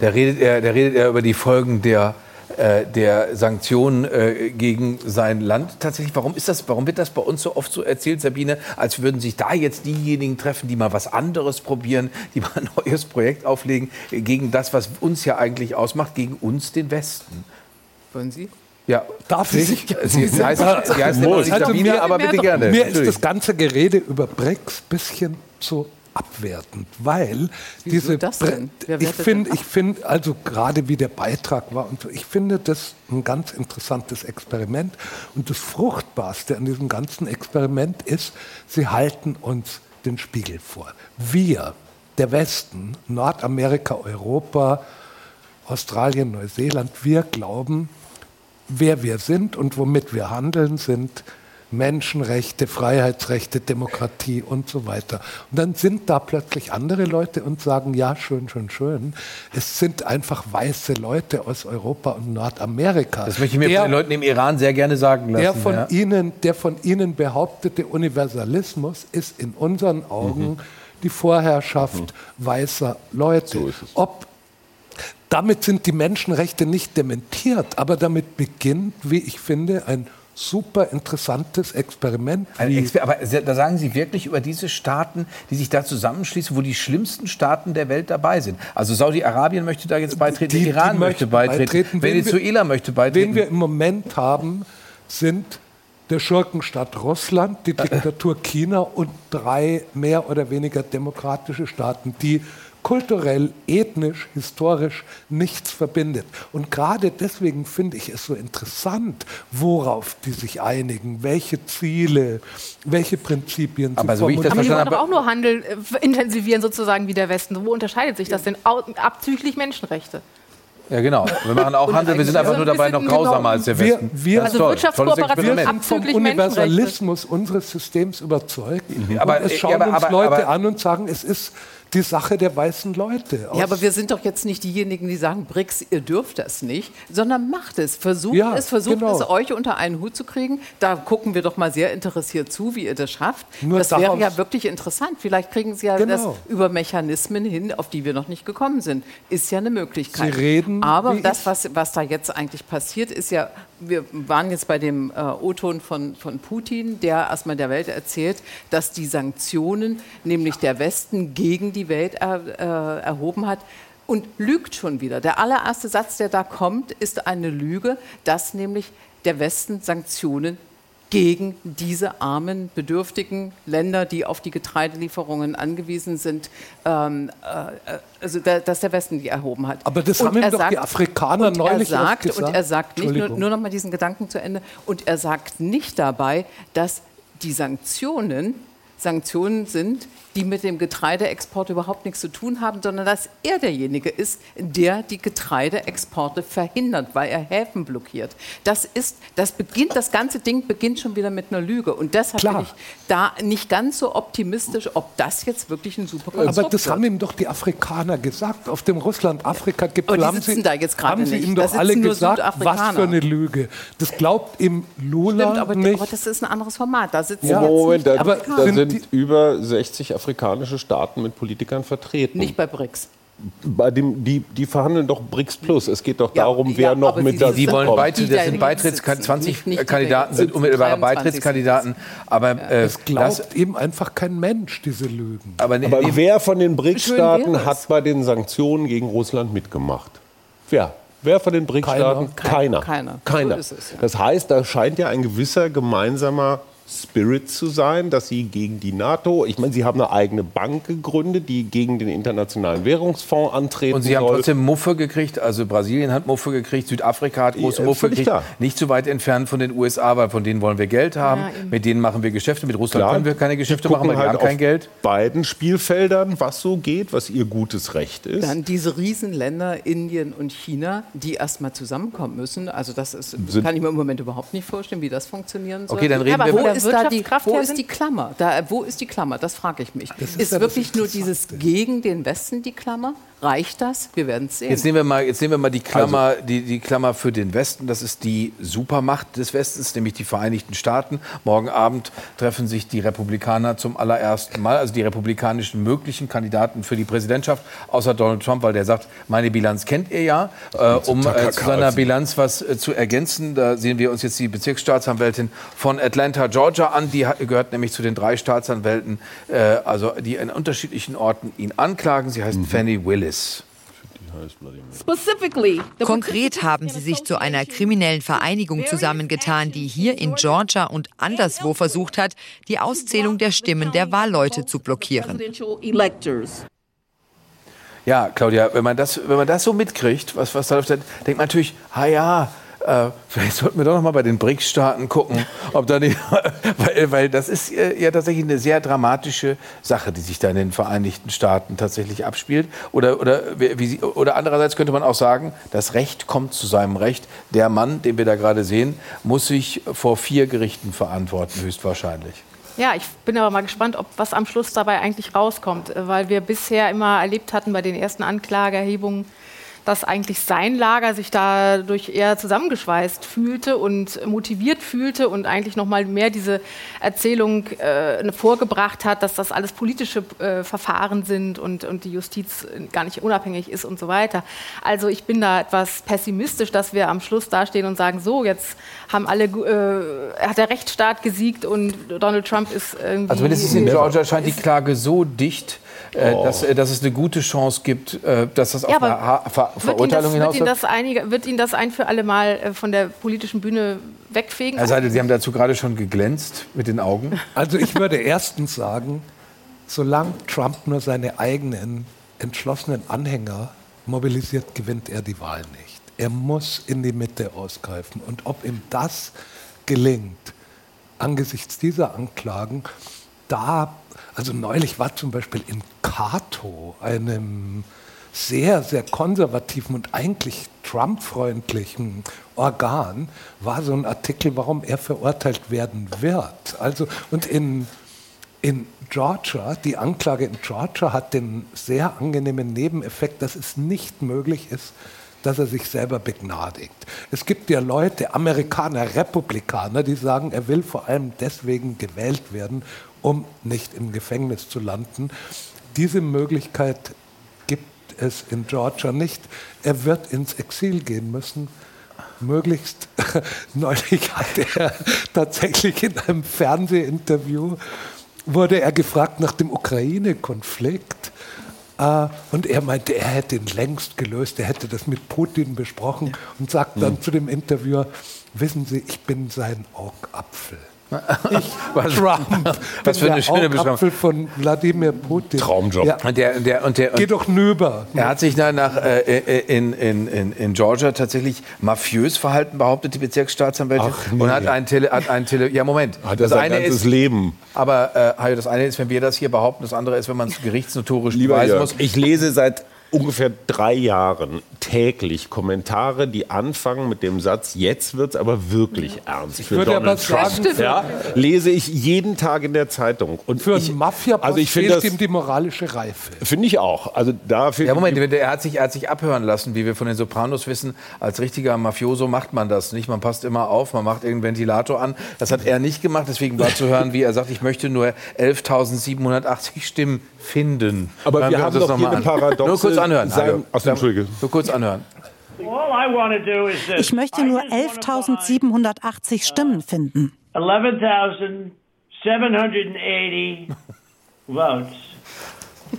Speaker 1: Da redet er, da redet er über die Folgen der der Sanktionen äh, gegen sein Land tatsächlich. Warum ist das? Warum wird das bei uns so oft so erzählt, Sabine, als würden sich da jetzt diejenigen treffen, die mal was anderes probieren, die mal ein neues Projekt auflegen äh, gegen das, was uns ja eigentlich ausmacht, gegen uns den Westen?
Speaker 4: Wollen Sie?
Speaker 1: Ja,
Speaker 9: darf ich? Sie,
Speaker 1: Sie, Sie heißt, Sie heißt
Speaker 9: also Sabine, mir, aber bitte gerne. Mir ist das ganze Gerede über BRICS ein bisschen zu abwertend, weil
Speaker 4: Wieso diese das denn?
Speaker 9: ich finde, ich finde also gerade wie der Beitrag war und so, ich finde das ein ganz interessantes Experiment und das fruchtbarste an diesem ganzen Experiment ist, sie halten uns den Spiegel vor. Wir der Westen, Nordamerika, Europa, Australien, Neuseeland, wir glauben, wer wir sind und womit wir handeln, sind Menschenrechte, Freiheitsrechte, Demokratie und so weiter. Und dann sind da plötzlich andere Leute und sagen, ja, schön, schön, schön. Es sind einfach weiße Leute aus Europa und Nordamerika.
Speaker 1: Das möchte ich mir der, von den Leuten im Iran sehr gerne sagen lassen.
Speaker 9: Der von, ja. Ihnen, der von Ihnen behauptete Universalismus ist in unseren Augen mhm. die Vorherrschaft mhm. weißer Leute. So Ob damit sind die Menschenrechte nicht dementiert, aber damit beginnt, wie ich finde, ein super interessantes Experiment.
Speaker 1: Exper aber da sagen Sie wirklich über diese Staaten, die sich da zusammenschließen, wo die schlimmsten Staaten der Welt dabei sind. Also Saudi-Arabien möchte da jetzt beitreten, die, Iran die möchte beitreten, beitreten Venezuela wir, möchte beitreten.
Speaker 9: Wen wir im Moment haben, sind der Schurkenstaat Russland, die Diktatur China und drei mehr oder weniger demokratische Staaten, die kulturell, ethnisch, historisch nichts verbindet. Und gerade deswegen finde ich es so interessant, worauf die sich einigen, welche Ziele, welche Prinzipien
Speaker 3: Aber sie so formulieren. Aber die wollen doch auch nur Handel äh, intensivieren sozusagen wie der Westen. Wo unterscheidet sich das denn? Abzüglich Menschenrechte.
Speaker 1: Ja, genau. Wir machen auch <laughs> Handel, wir sind einfach nur dabei noch grausamer genau als der Westen.
Speaker 9: Wir, wir, also Wirtschaftskooperation wir sind vom Universalismus unseres Systems überzeugt. Mhm. Aber es schauen ja, aber, uns Leute aber, an und sagen, es ist die Sache der weißen Leute.
Speaker 4: Ja, aber wir sind doch jetzt nicht diejenigen, die sagen, BRICS, ihr dürft das nicht, sondern macht es. Versucht ja, es, versucht genau. es, euch unter einen Hut zu kriegen. Da gucken wir doch mal sehr interessiert zu, wie ihr das schafft. Nur das wäre ja wirklich interessant. Vielleicht kriegen Sie ja genau. das über Mechanismen hin, auf die wir noch nicht gekommen sind. Ist ja eine Möglichkeit.
Speaker 9: Sie reden.
Speaker 4: Aber das, was, was da jetzt eigentlich passiert, ist ja wir waren jetzt bei dem äh, O-Ton von, von Putin, der erstmal der Welt erzählt, dass die Sanktionen, nämlich der Westen gegen die Welt er, äh, erhoben hat, und lügt schon wieder. Der allererste Satz, der da kommt, ist eine Lüge, dass nämlich der Westen Sanktionen gegen diese armen, bedürftigen Länder, die auf die Getreidelieferungen angewiesen sind, ähm, äh, also da, dass der Westen die erhoben hat.
Speaker 9: Aber das und haben ihm doch sagt, die Afrikaner neulich
Speaker 4: er sagt, gesagt. Und er sagt nicht, nur, nur noch mal diesen Gedanken zu Ende, und er sagt nicht dabei, dass die Sanktionen Sanktionen sind, die mit dem Getreideexport überhaupt nichts zu tun haben, sondern dass er derjenige ist, der die Getreideexporte verhindert, weil er Häfen blockiert. Das ist, das beginnt, das ganze Ding beginnt schon wieder mit einer Lüge. Und deshalb Klar. bin ich da nicht ganz so optimistisch, ob das jetzt wirklich ein super
Speaker 9: Konstrukt Aber das wird. haben ihm doch die Afrikaner gesagt. Auf dem Russland-Afrika-Gipfel haben, sie, haben sie ihm doch alle gesagt, was für eine Lüge. Das glaubt ihm Lula Stimmt,
Speaker 4: aber,
Speaker 9: nicht.
Speaker 4: aber das ist ein anderes Format. Da sitzen
Speaker 6: ja. Moment, da, da sind über 60 Afrikaner afrikanische Staaten mit Politikern vertreten.
Speaker 4: Nicht bei BRICS.
Speaker 6: Bei dem, die, die verhandeln doch BRICS Plus. Es geht doch ja, darum, wer ja, noch mit
Speaker 1: dazu Sie wollen Beitritt, das sind Beitrittskandidaten, 20 Kandidaten sind unmittelbare Beitrittskandidaten. Aber
Speaker 9: äh, es glaubt das, eben einfach kein Mensch, diese Lügen.
Speaker 6: Aber, ne, aber wer von den BRICS-Staaten hat bei den Sanktionen gegen Russland mitgemacht? Wer? Wer von den BRICS-Staaten?
Speaker 4: Keiner.
Speaker 6: Keiner. Keiner. So es, ja. Das heißt, da scheint ja ein gewisser gemeinsamer Spirit zu sein, dass sie gegen die NATO, ich meine, sie haben eine eigene Bank gegründet, die gegen den Internationalen Währungsfonds antreten
Speaker 1: Und sie soll. haben trotzdem Muffe gekriegt, also Brasilien hat Muffe gekriegt, Südafrika hat große Muffe gekriegt. Klar. Nicht so weit entfernt von den USA, weil von denen wollen wir Geld haben, ja, mit denen machen wir Geschäfte, mit Russland klar, können wir keine Geschäfte machen, weil halt wir haben kein Geld.
Speaker 6: beiden Spielfeldern, was so geht, was ihr gutes Recht ist.
Speaker 4: Dann diese Riesenländer Indien und China, die erstmal zusammenkommen müssen, also das ist, kann ich mir im Moment überhaupt nicht vorstellen, wie das funktionieren soll.
Speaker 1: Okay, dann reden ja, wir
Speaker 4: ist da die, wo ist die Klammer? Da, wo ist die Klammer? Das frage ich mich. Das ist, ist wirklich nur dieses gegen den Westen die Klammer? Reicht das? Wir werden es sehen.
Speaker 1: Jetzt nehmen wir mal, jetzt nehmen wir mal die, Klammer, also. die, die Klammer für den Westen. Das ist die Supermacht des Westens, nämlich die Vereinigten Staaten. Morgen Abend treffen sich die Republikaner zum allerersten Mal, also die republikanischen möglichen Kandidaten für die Präsidentschaft, außer Donald Trump, weil der sagt, meine Bilanz kennt ihr ja. Äh, um äh, zu seiner Bilanz was äh, zu ergänzen, da sehen wir uns jetzt die Bezirksstaatsanwältin von Atlanta, Georgia an. Die hat, gehört nämlich zu den drei Staatsanwälten, äh, also die in unterschiedlichen Orten ihn anklagen. Sie heißt mhm. Fanny Willis. Willis.
Speaker 14: Konkret haben sie sich zu einer kriminellen Vereinigung zusammengetan, die hier in Georgia und anderswo versucht hat, die Auszählung der Stimmen der Wahlleute zu blockieren.
Speaker 1: Ja, Claudia, wenn man das, wenn man das so mitkriegt, was, was da läuft, dann denkt man natürlich, ah ja, äh, vielleicht sollten wir doch noch mal bei den BRICS-Staaten gucken, ob da nicht, <laughs> weil, weil das ist äh, ja tatsächlich eine sehr dramatische Sache, die sich da in den Vereinigten Staaten tatsächlich abspielt. Oder, oder, wie, oder andererseits könnte man auch sagen, das Recht kommt zu seinem Recht. Der Mann, den wir da gerade sehen, muss sich vor vier Gerichten verantworten, höchstwahrscheinlich.
Speaker 3: Ja, ich bin aber mal gespannt, ob was am Schluss dabei eigentlich rauskommt, weil wir bisher immer erlebt hatten bei den ersten Anklageerhebungen, dass eigentlich sein Lager sich dadurch eher zusammengeschweißt fühlte und motiviert fühlte und eigentlich noch mal mehr diese Erzählung äh, vorgebracht hat, dass das alles politische äh, Verfahren sind und, und die Justiz gar nicht unabhängig ist und so weiter. Also ich bin da etwas pessimistisch, dass wir am Schluss dastehen und sagen, so, jetzt haben alle, äh, hat der Rechtsstaat gesiegt und Donald Trump ist irgendwie...
Speaker 1: Also mindestens in Georgia scheint die Klage so dicht, oh. dass, äh, dass, es eine gute Chance gibt, äh, dass das ja, auf eine ha Ver Verurteilung
Speaker 3: hinaus wird. Ihn das einige, wird Ihnen das ein für alle Mal von der politischen Bühne wegfegen?
Speaker 1: Herr Seidel, Sie haben dazu gerade schon geglänzt mit den Augen. <laughs>
Speaker 9: Also ich würde erstens sagen, solange Trump nur seine eigenen entschlossenen Anhänger mobilisiert, gewinnt er die Wahl nicht. Er muss in die Mitte ausgreifen. Und ob ihm das gelingt, angesichts dieser Anklagen, da also neulich war zum Beispiel in Cato, einem sehr, sehr konservativen und eigentlich Trump-freundlichen Organ, war so ein Artikel, warum er verurteilt werden wird. Also, und in, in Georgia, die Anklage in Georgia hat den sehr angenehmen Nebeneffekt, dass es nicht möglich ist, dass er sich selber begnadigt. Es gibt ja Leute, Amerikaner, Republikaner, die sagen, er will vor allem deswegen gewählt werden, um nicht im Gefängnis zu landen. Diese Möglichkeit gibt es in Georgia nicht. Er wird ins Exil gehen müssen. Möglichst <laughs> neulich hat er tatsächlich in einem Fernsehinterview wurde er gefragt nach dem Ukraine-Konflikt. Uh, und er meinte, er hätte ihn längst gelöst, er hätte das mit Putin besprochen und sagt dann mhm. zu dem Interviewer, wissen Sie, ich bin sein Augapfel. Ich, <laughs> was, Trump,
Speaker 1: was für eine schöne
Speaker 9: Beschreibung. von Wladimir Putin.
Speaker 1: Traumjob. Ja. Und der, der, und der,
Speaker 9: Geh doch nüber.
Speaker 1: Er hat sich nach, nach äh, äh, in, in, in, in Georgia tatsächlich mafiös verhalten, behauptet die Bezirksstaatsanwältin. Ach, nee, und hat ja. ein Tele, hat ein Tele, ja Moment.
Speaker 6: Hat das sein ganzes ist, Leben.
Speaker 1: Aber äh, das eine ist, wenn wir das hier behaupten, das andere ist, wenn man es gerichtsnotorisch beweisen muss.
Speaker 6: Ich lese seit ungefähr drei Jahren täglich Kommentare, die anfangen mit dem Satz, jetzt wird es aber wirklich ernst
Speaker 9: für Donald Trump.
Speaker 6: Ja, lese ich jeden Tag in der Zeitung.
Speaker 9: Und für einen mafia also ich fehlt ihm die moralische Reife.
Speaker 6: Finde ich auch. Also da
Speaker 1: ja, Moment, er hat, sich, er hat sich abhören lassen, wie wir von den Sopranos wissen. Als richtiger Mafioso macht man das nicht. Man passt immer auf, man macht irgendeinen Ventilator an. Das hat er nicht gemacht. Deswegen war zu hören, wie er sagt, ich möchte nur 11.780 Stimmen finden.
Speaker 6: Aber Dann wir haben doch hier eine Paradoxe.
Speaker 1: Kurz anhören.
Speaker 6: Sein, also, Entschuldige.
Speaker 1: Nur kurz anhören.
Speaker 15: Ich möchte nur 11.780 Stimmen finden. 11.780 <laughs>
Speaker 1: votes.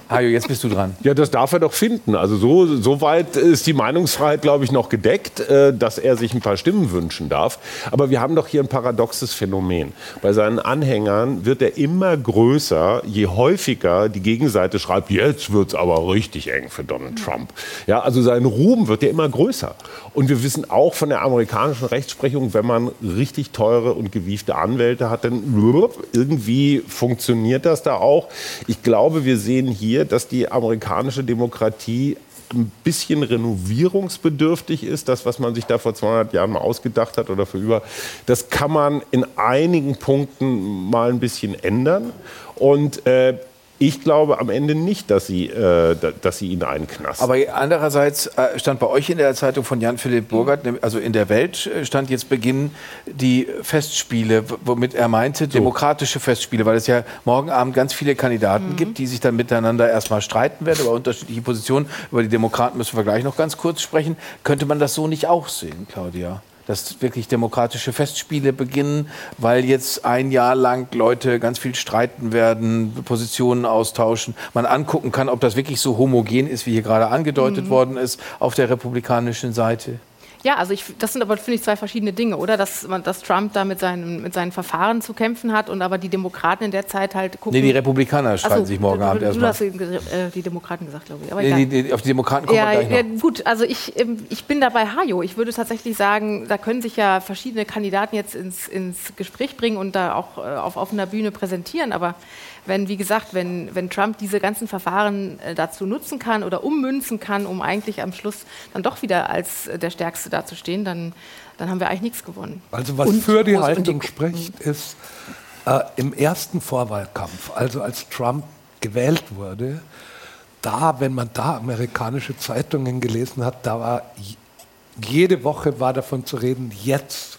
Speaker 1: Hajo, jetzt bist du dran.
Speaker 6: Ja, das darf er doch finden. Also so, so weit ist die Meinungsfreiheit, glaube ich, noch gedeckt, äh, dass er sich ein paar Stimmen wünschen darf. Aber wir haben doch hier ein paradoxes Phänomen. Bei seinen Anhängern wird er immer größer, je häufiger die Gegenseite schreibt, jetzt wird es aber richtig eng für Donald Trump. Ja, also sein Ruhm wird ja immer größer. Und wir wissen auch von der amerikanischen Rechtsprechung, wenn man richtig teure und gewiefte Anwälte hat, dann irgendwie funktioniert das da auch. Ich glaube, wir sehen hier, dass die amerikanische Demokratie ein bisschen renovierungsbedürftig ist, das, was man sich da vor 200 Jahren mal ausgedacht hat oder für über, das kann man in einigen Punkten mal ein bisschen ändern. Und äh, ich glaube am Ende nicht, dass sie, äh, dass sie ihn einknasten.
Speaker 1: Aber andererseits äh, stand bei euch in der Zeitung von Jan-Philipp Burgert, also in der Welt äh, stand jetzt Beginn die Festspiele, womit er meinte, so. demokratische Festspiele, weil es ja morgen Abend ganz viele Kandidaten mhm. gibt, die sich dann miteinander erstmal streiten werden über unterschiedliche Positionen. Über die Demokraten müssen wir gleich noch ganz kurz sprechen. Könnte man das so nicht auch sehen, Claudia? Dass wirklich demokratische Festspiele beginnen, weil jetzt ein Jahr lang Leute ganz viel streiten werden, Positionen austauschen, man angucken kann, ob das wirklich so homogen ist, wie hier gerade angedeutet mhm. worden ist auf der republikanischen Seite.
Speaker 3: Ja, also ich, das sind aber, finde ich, zwei verschiedene Dinge, oder? Dass, dass Trump da mit seinen, mit seinen Verfahren zu kämpfen hat und aber die Demokraten in der Zeit halt gucken.
Speaker 1: Nee, die Republikaner streiten
Speaker 3: Achso,
Speaker 1: sich morgen
Speaker 3: du,
Speaker 1: Abend
Speaker 3: du, du
Speaker 1: erstmal.
Speaker 3: hast äh, die Demokraten gesagt, glaube ich. Aber
Speaker 1: Nee, die, die, auf die Demokraten kommen
Speaker 3: ja,
Speaker 1: wir gleich noch.
Speaker 3: ja, gut, also ich, ähm, ich bin da bei Hajo. Ich würde tatsächlich sagen, da können sich ja verschiedene Kandidaten jetzt ins, ins Gespräch bringen und da auch äh, auf offener Bühne präsentieren. Aber wenn, wie gesagt, wenn, wenn Trump diese ganzen Verfahren äh, dazu nutzen kann oder ummünzen kann, um eigentlich am Schluss dann doch wieder als äh, der Stärkste dazustehen, dann, dann haben wir eigentlich nichts gewonnen.
Speaker 9: Also was
Speaker 3: Und-
Speaker 9: für die Haltung spricht, ist äh, im ersten Vorwahlkampf, also als Trump gewählt wurde, da, wenn man da amerikanische Zeitungen gelesen hat, da war jede Woche war davon zu reden, jetzt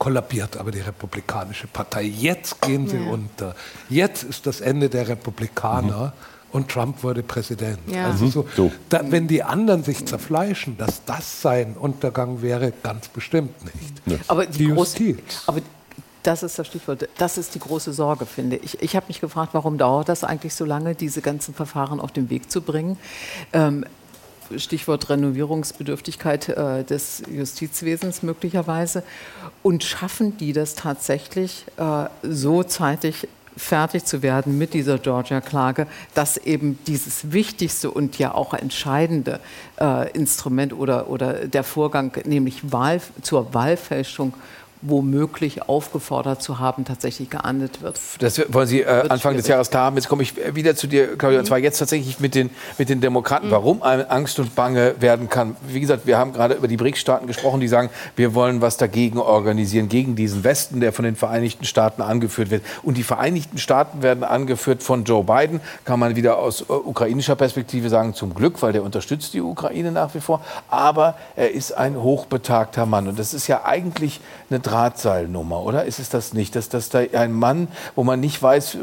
Speaker 9: kollabiert aber die Republikanische Partei, jetzt gehen sie
Speaker 3: Ja.
Speaker 9: unter, jetzt ist das Ende der Republikaner. Und Trump wurde Präsident.
Speaker 3: Ja.
Speaker 9: Also
Speaker 3: Mhm.
Speaker 9: so, Da, wenn die anderen sich zerfleischen, dass das sein Untergang wäre, ganz bestimmt nicht.
Speaker 4: Aber die,
Speaker 9: Die
Speaker 4: große,
Speaker 9: Justiz.
Speaker 4: aber das ist das Stichwort. Das ist die große Sorge, finde ich. Ich habe mich gefragt, warum dauert das eigentlich so lange, diese ganzen Verfahren auf den Weg zu bringen? Ähm, Stichwort Renovierungsbedürftigkeit äh, des Justizwesens möglicherweise. Und schaffen die das tatsächlich äh, so zeitig fertig zu werden mit dieser Georgia-Klage, dass eben dieses wichtigste und ja auch entscheidende äh, Instrument oder, oder der Vorgang, nämlich Wahl, zur Wahlfälschung, womöglich aufgefordert zu haben, tatsächlich geahndet wird.
Speaker 1: Das wollen Sie äh, Anfang des. Jahres klar haben. Jetzt komme ich wieder zu dir, Claudia, und zwar jetzt tatsächlich mit den, mit den Demokraten. Warum einem Angst und Bange werden kann. Wie gesagt, wir haben gerade über die BRICS-Staaten gesprochen, die sagen, wir wollen was dagegen organisieren, gegen diesen Westen, der von den Vereinigten Staaten angeführt wird. Und die Vereinigten Staaten werden angeführt von Joe Biden, kann man wieder aus äh, ukrainischer Perspektive sagen, zum Glück, weil der unterstützt die Ukraine nach wie vor. Aber er ist ein hochbetagter Mann. Und das ist ja eigentlich eine Drahtseilnummer, oder? Ist es das nicht? Dass, dass da ein Mann, wo man nicht weiß, äh,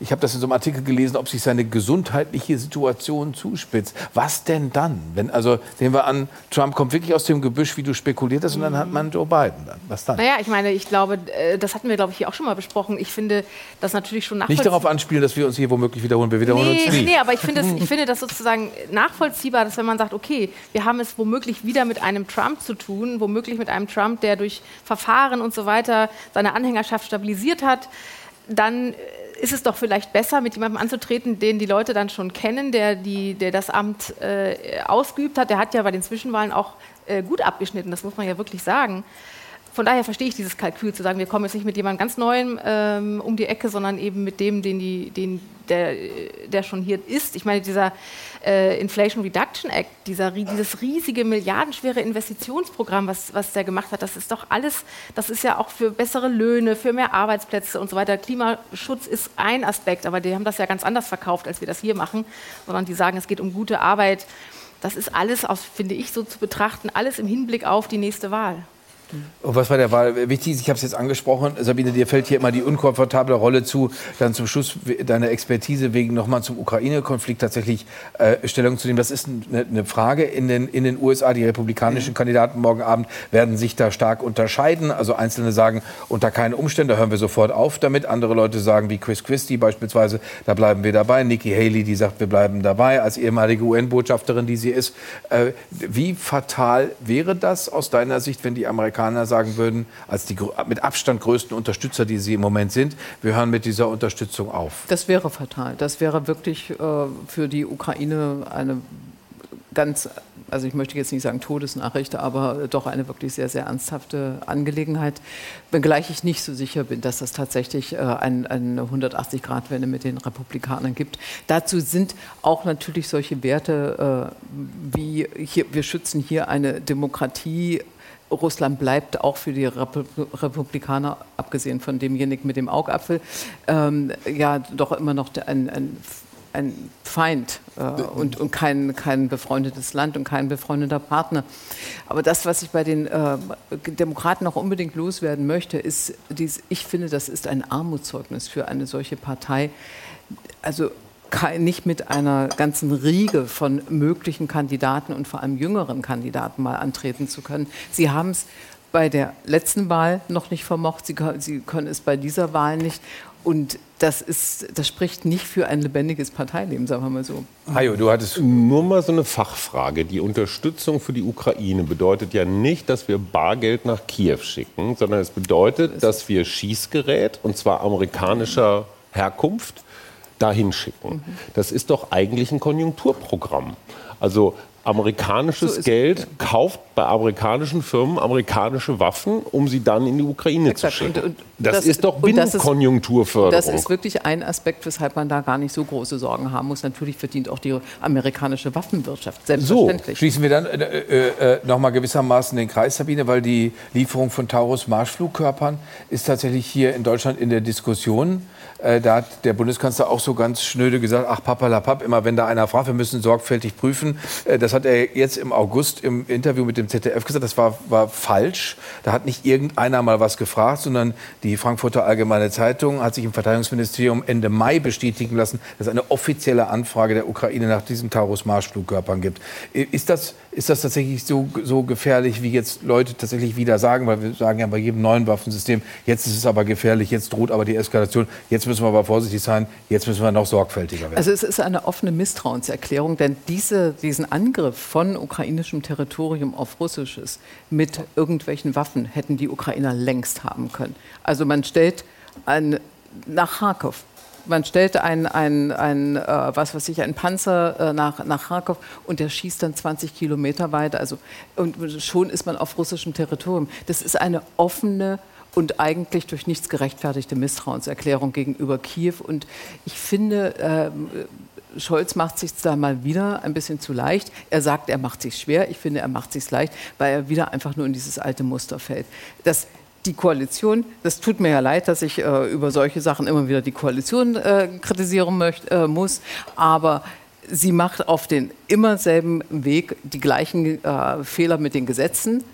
Speaker 1: ich habe das in so einem Artikel gelesen, ob sich seine gesundheitliche Situation zuspitzt. Was denn dann? Wenn, also nehmen wir an, Trump kommt wirklich aus dem Gebüsch, wie du spekuliert hast, und dann hat man Joe Biden. Dann. Was dann?
Speaker 3: Naja, ich meine, ich glaube, äh, das hatten wir, glaube ich, hier auch schon mal besprochen. Ich finde das natürlich schon
Speaker 1: Nicht
Speaker 3: nachvollziehbar.
Speaker 1: darauf anspielen, dass wir uns hier womöglich wiederholen. Wir wiederholen
Speaker 3: Nee,
Speaker 1: uns nie.
Speaker 3: nee, aber ich finde, es, ich <laughs> finde das sozusagen nachvollziehbar, dass wenn man sagt, okay, wir haben es womöglich wieder mit einem Trump zu tun, womöglich mit einem Trump, der durch Verfahren und so weiter seine Anhängerschaft stabilisiert hat, dann ist es doch vielleicht besser, mit jemandem anzutreten, den die Leute dann schon kennen, der, die, der das Amt äh, ausgeübt hat. Der hat ja bei den Zwischenwahlen auch äh, gut abgeschnitten, das muss man ja wirklich sagen. Von daher verstehe ich dieses Kalkül, zu sagen, wir kommen jetzt nicht mit jemandem ganz Neuem ähm, um die Ecke, sondern eben mit dem, den die, den, der, der schon hier ist. Ich meine, dieser äh, Inflation Reduction Act, dieser, dieses riesige, milliardenschwere Investitionsprogramm, was, was der gemacht hat, das ist doch alles, das ist ja auch für bessere Löhne, für mehr Arbeitsplätze und so weiter. Klimaschutz ist ein Aspekt, aber die haben das ja ganz anders verkauft, als wir das hier machen, sondern die sagen, es geht um gute Arbeit. Das ist alles, aus, finde ich, so zu betrachten, alles im Hinblick auf die nächste Wahl.
Speaker 1: Und was bei der Wahl wichtig ist, ich habe es jetzt angesprochen, Sabine, dir fällt hier immer die unkomfortable Rolle zu, dann zum Schluss deine Expertise wegen nochmal zum Ukraine-Konflikt tatsächlich äh, Stellung zu nehmen. Das ist eine, eine Frage in den, in den USA. Die republikanischen Kandidaten morgen Abend werden sich da stark unterscheiden. Also Einzelne sagen, unter keinen Umständen, da hören wir sofort auf damit. Andere Leute sagen, wie Chris Christie beispielsweise, da bleiben wir dabei. Nikki Haley, die sagt, wir bleiben dabei, als ehemalige UN-Botschafterin, die sie ist. Äh, wie fatal wäre das aus deiner Sicht, wenn die Amerikaner sagen würden, als die mit Abstand größten Unterstützer, die sie im Moment sind, wir hören mit dieser Unterstützung auf?
Speaker 4: Das wäre fatal. Das wäre wirklich äh, für die Ukraine eine ganz, also ich möchte jetzt nicht sagen Todesnachricht, aber doch eine wirklich sehr, sehr ernsthafte Angelegenheit. Wenngleich ich nicht so sicher bin, dass das tatsächlich äh, ein, eine 180-Grad-Wende mit den Republikanern gibt. Dazu sind auch natürlich solche Werte äh, wie hier, wir schützen hier eine Demokratie. Russland bleibt auch für die Repu- Republikaner, abgesehen von demjenigen mit dem Augapfel, ähm, ja doch immer noch ein, ein, ein Feind äh, und, und kein, kein befreundetes Land und kein befreundeter Partner. Aber das, was ich bei den äh, Demokraten noch unbedingt loswerden möchte, ist, dies, ich finde, das ist ein Armutszeugnis für eine solche Partei. Also nicht mit einer ganzen Riege von möglichen Kandidaten und vor allem jüngeren Kandidaten mal antreten zu können. Sie haben es bei der letzten Wahl noch nicht vermocht. Sie, sie können es bei dieser Wahl nicht. Und das, ist, das spricht nicht für ein lebendiges Parteileben, sagen wir mal so.
Speaker 6: Hajo, du hattest nur mal so eine Fachfrage. Die Unterstützung für die Ukraine bedeutet ja nicht, dass wir Bargeld nach Kiew schicken, sondern es bedeutet, dass wir Schießgerät, und zwar amerikanischer Herkunft, dahin schicken. Das ist doch eigentlich ein Konjunkturprogramm. Also amerikanisches
Speaker 4: So
Speaker 6: Geld kauft bei amerikanischen Firmen amerikanische Waffen, um sie dann in die Ukraine
Speaker 4: Exakt.
Speaker 6: zu schicken.
Speaker 4: Und- und
Speaker 6: das,
Speaker 4: das-
Speaker 6: ist doch
Speaker 4: und das ist-
Speaker 6: Binnenkonjunkturförderung.
Speaker 4: Das ist wirklich ein Aspekt, weshalb man da gar nicht so große Sorgen haben muss. Natürlich verdient auch die amerikanische Waffenwirtschaft,
Speaker 1: So,
Speaker 4: selbstverständlich.
Speaker 1: schließen wir dann äh, äh, äh, nochmal gewissermaßen den Kreis, Sabine, weil die Lieferung von Taurus-Marschflugkörpern ist tatsächlich hier in Deutschland in der Diskussion. Äh, da hat der Bundeskanzler auch so ganz schnöde gesagt, ach papalapap, immer wenn da einer fragt, wir müssen sorgfältig prüfen. Äh, das hat er jetzt im August im Interview mit dem ZDF gesagt, das war, war falsch. Da hat nicht irgendeiner mal was gefragt, sondern die Frankfurter Allgemeine Zeitung hat sich im Verteidigungsministerium Ende Mai bestätigen lassen, dass es eine offizielle Anfrage der Ukraine nach diesen Taurus-Marschflugkörpern gibt. Ist das, ist das tatsächlich so, so gefährlich, wie jetzt Leute tatsächlich wieder sagen? Weil wir sagen ja bei jedem neuen Waffensystem, jetzt ist es aber gefährlich, jetzt droht aber die Eskalation, jetzt müssen wir aber vorsichtig sein, jetzt müssen wir noch sorgfältiger werden.
Speaker 4: Also es ist eine offene Misstrauenserklärung, denn diese, diesen Angriff von ukrainischem Territorium auf russisches mit irgendwelchen Waffen hätten die Ukrainer längst haben können. Also man stellt ein, nach Kharkov. Man stellt einen, einen, einen, äh, was weiß ich, einen Panzer äh, nach, nach Kharkov und der schießt dann 20 Kilometer weiter. Also, und schon ist man auf russischem Territorium. Das ist eine offene und eigentlich durch nichts gerechtfertigte Misstrauenserklärung gegenüber Kiew. Und ich finde, ähm, Scholz macht sich da mal wieder ein bisschen zu leicht. Er sagt, er macht sich schwer. Ich finde, er macht sich leicht, weil er wieder einfach nur in dieses alte Muster fällt. Das die Koalition, das tut mir ja leid, dass ich äh, über solche Sachen immer wieder die Koalition äh, kritisieren möcht, äh, muss, aber sie macht auf den immer selben Weg die gleichen äh, Fehler mit den Gesetzen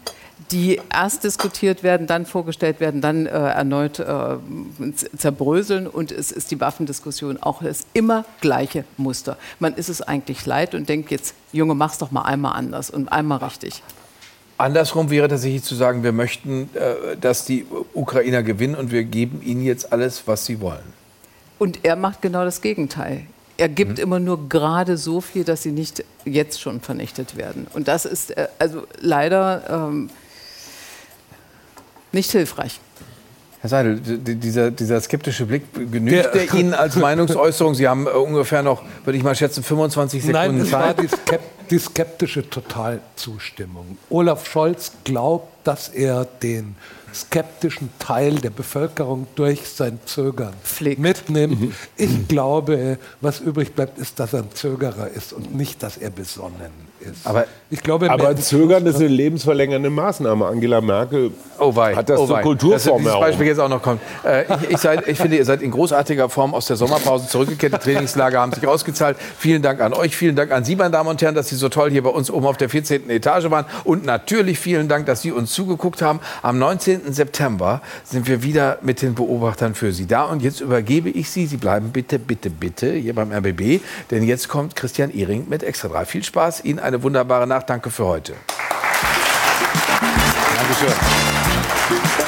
Speaker 4: die erst diskutiert werden, dann vorgestellt werden, dann äh, erneut äh, zerbröseln. Und es ist die Waffendiskussion auch das immer gleiche Muster. Man ist es eigentlich leid und denkt jetzt, Junge, mach's doch mal einmal anders und einmal richtig.
Speaker 1: Andersrum wäre tatsächlich zu sagen, wir möchten, äh, dass die Ukrainer gewinnen und wir geben ihnen jetzt alles, was sie wollen.
Speaker 4: Und er macht genau das Gegenteil. Er gibt immer nur gerade so viel, dass sie nicht jetzt schon vernichtet werden. Und das ist äh, also leider ähm, nicht hilfreich.
Speaker 1: Herr Seidel, dieser, dieser skeptische Blick, genügt der Ihnen als Meinungsäußerung? Sie haben äh, ungefähr noch, würde ich mal schätzen, 25 Sekunden
Speaker 9: Nein, war
Speaker 1: Zeit.
Speaker 9: die, skep die skeptische Totalzustimmung. Olaf Scholz glaubt, dass er den skeptischen Teil der Bevölkerung durch sein Zögern mitnimmt.
Speaker 1: Mhm.
Speaker 9: Ich glaube, was übrig bleibt, ist, dass er ein Zögerer ist und nicht, dass er besonnen ist.
Speaker 6: Aber,
Speaker 9: ich glaube,
Speaker 6: aber Zögern ist eine lebensverlängernde Maßnahme. Angela Merkel
Speaker 1: Oh wei,
Speaker 6: hat das
Speaker 1: oh
Speaker 6: zur
Speaker 1: wei.
Speaker 6: Kulturform
Speaker 1: Dass Beispiel jetzt auch noch kommt. Äh, ich, ich, seid, ich finde, ihr seid in großartiger Form aus der Sommerpause zurückgekehrt. Die Trainingslager haben sich ausgezahlt. Vielen Dank an euch, vielen Dank an Sie, meine Damen und Herren, dass Sie so toll hier bei uns oben auf der 14. Etage waren. Und natürlich vielen Dank, dass Sie uns zugeguckt haben. Am 19. September sind wir wieder mit den Beobachtern für Sie da. Und jetzt übergebe ich Sie. Sie bleiben bitte, bitte, bitte hier beim RBB. Denn jetzt kommt Christian Ehring mit Extra 3. Viel Spaß, Ihnen eine wunderbare Nacht. Danke für heute. Dankeschön.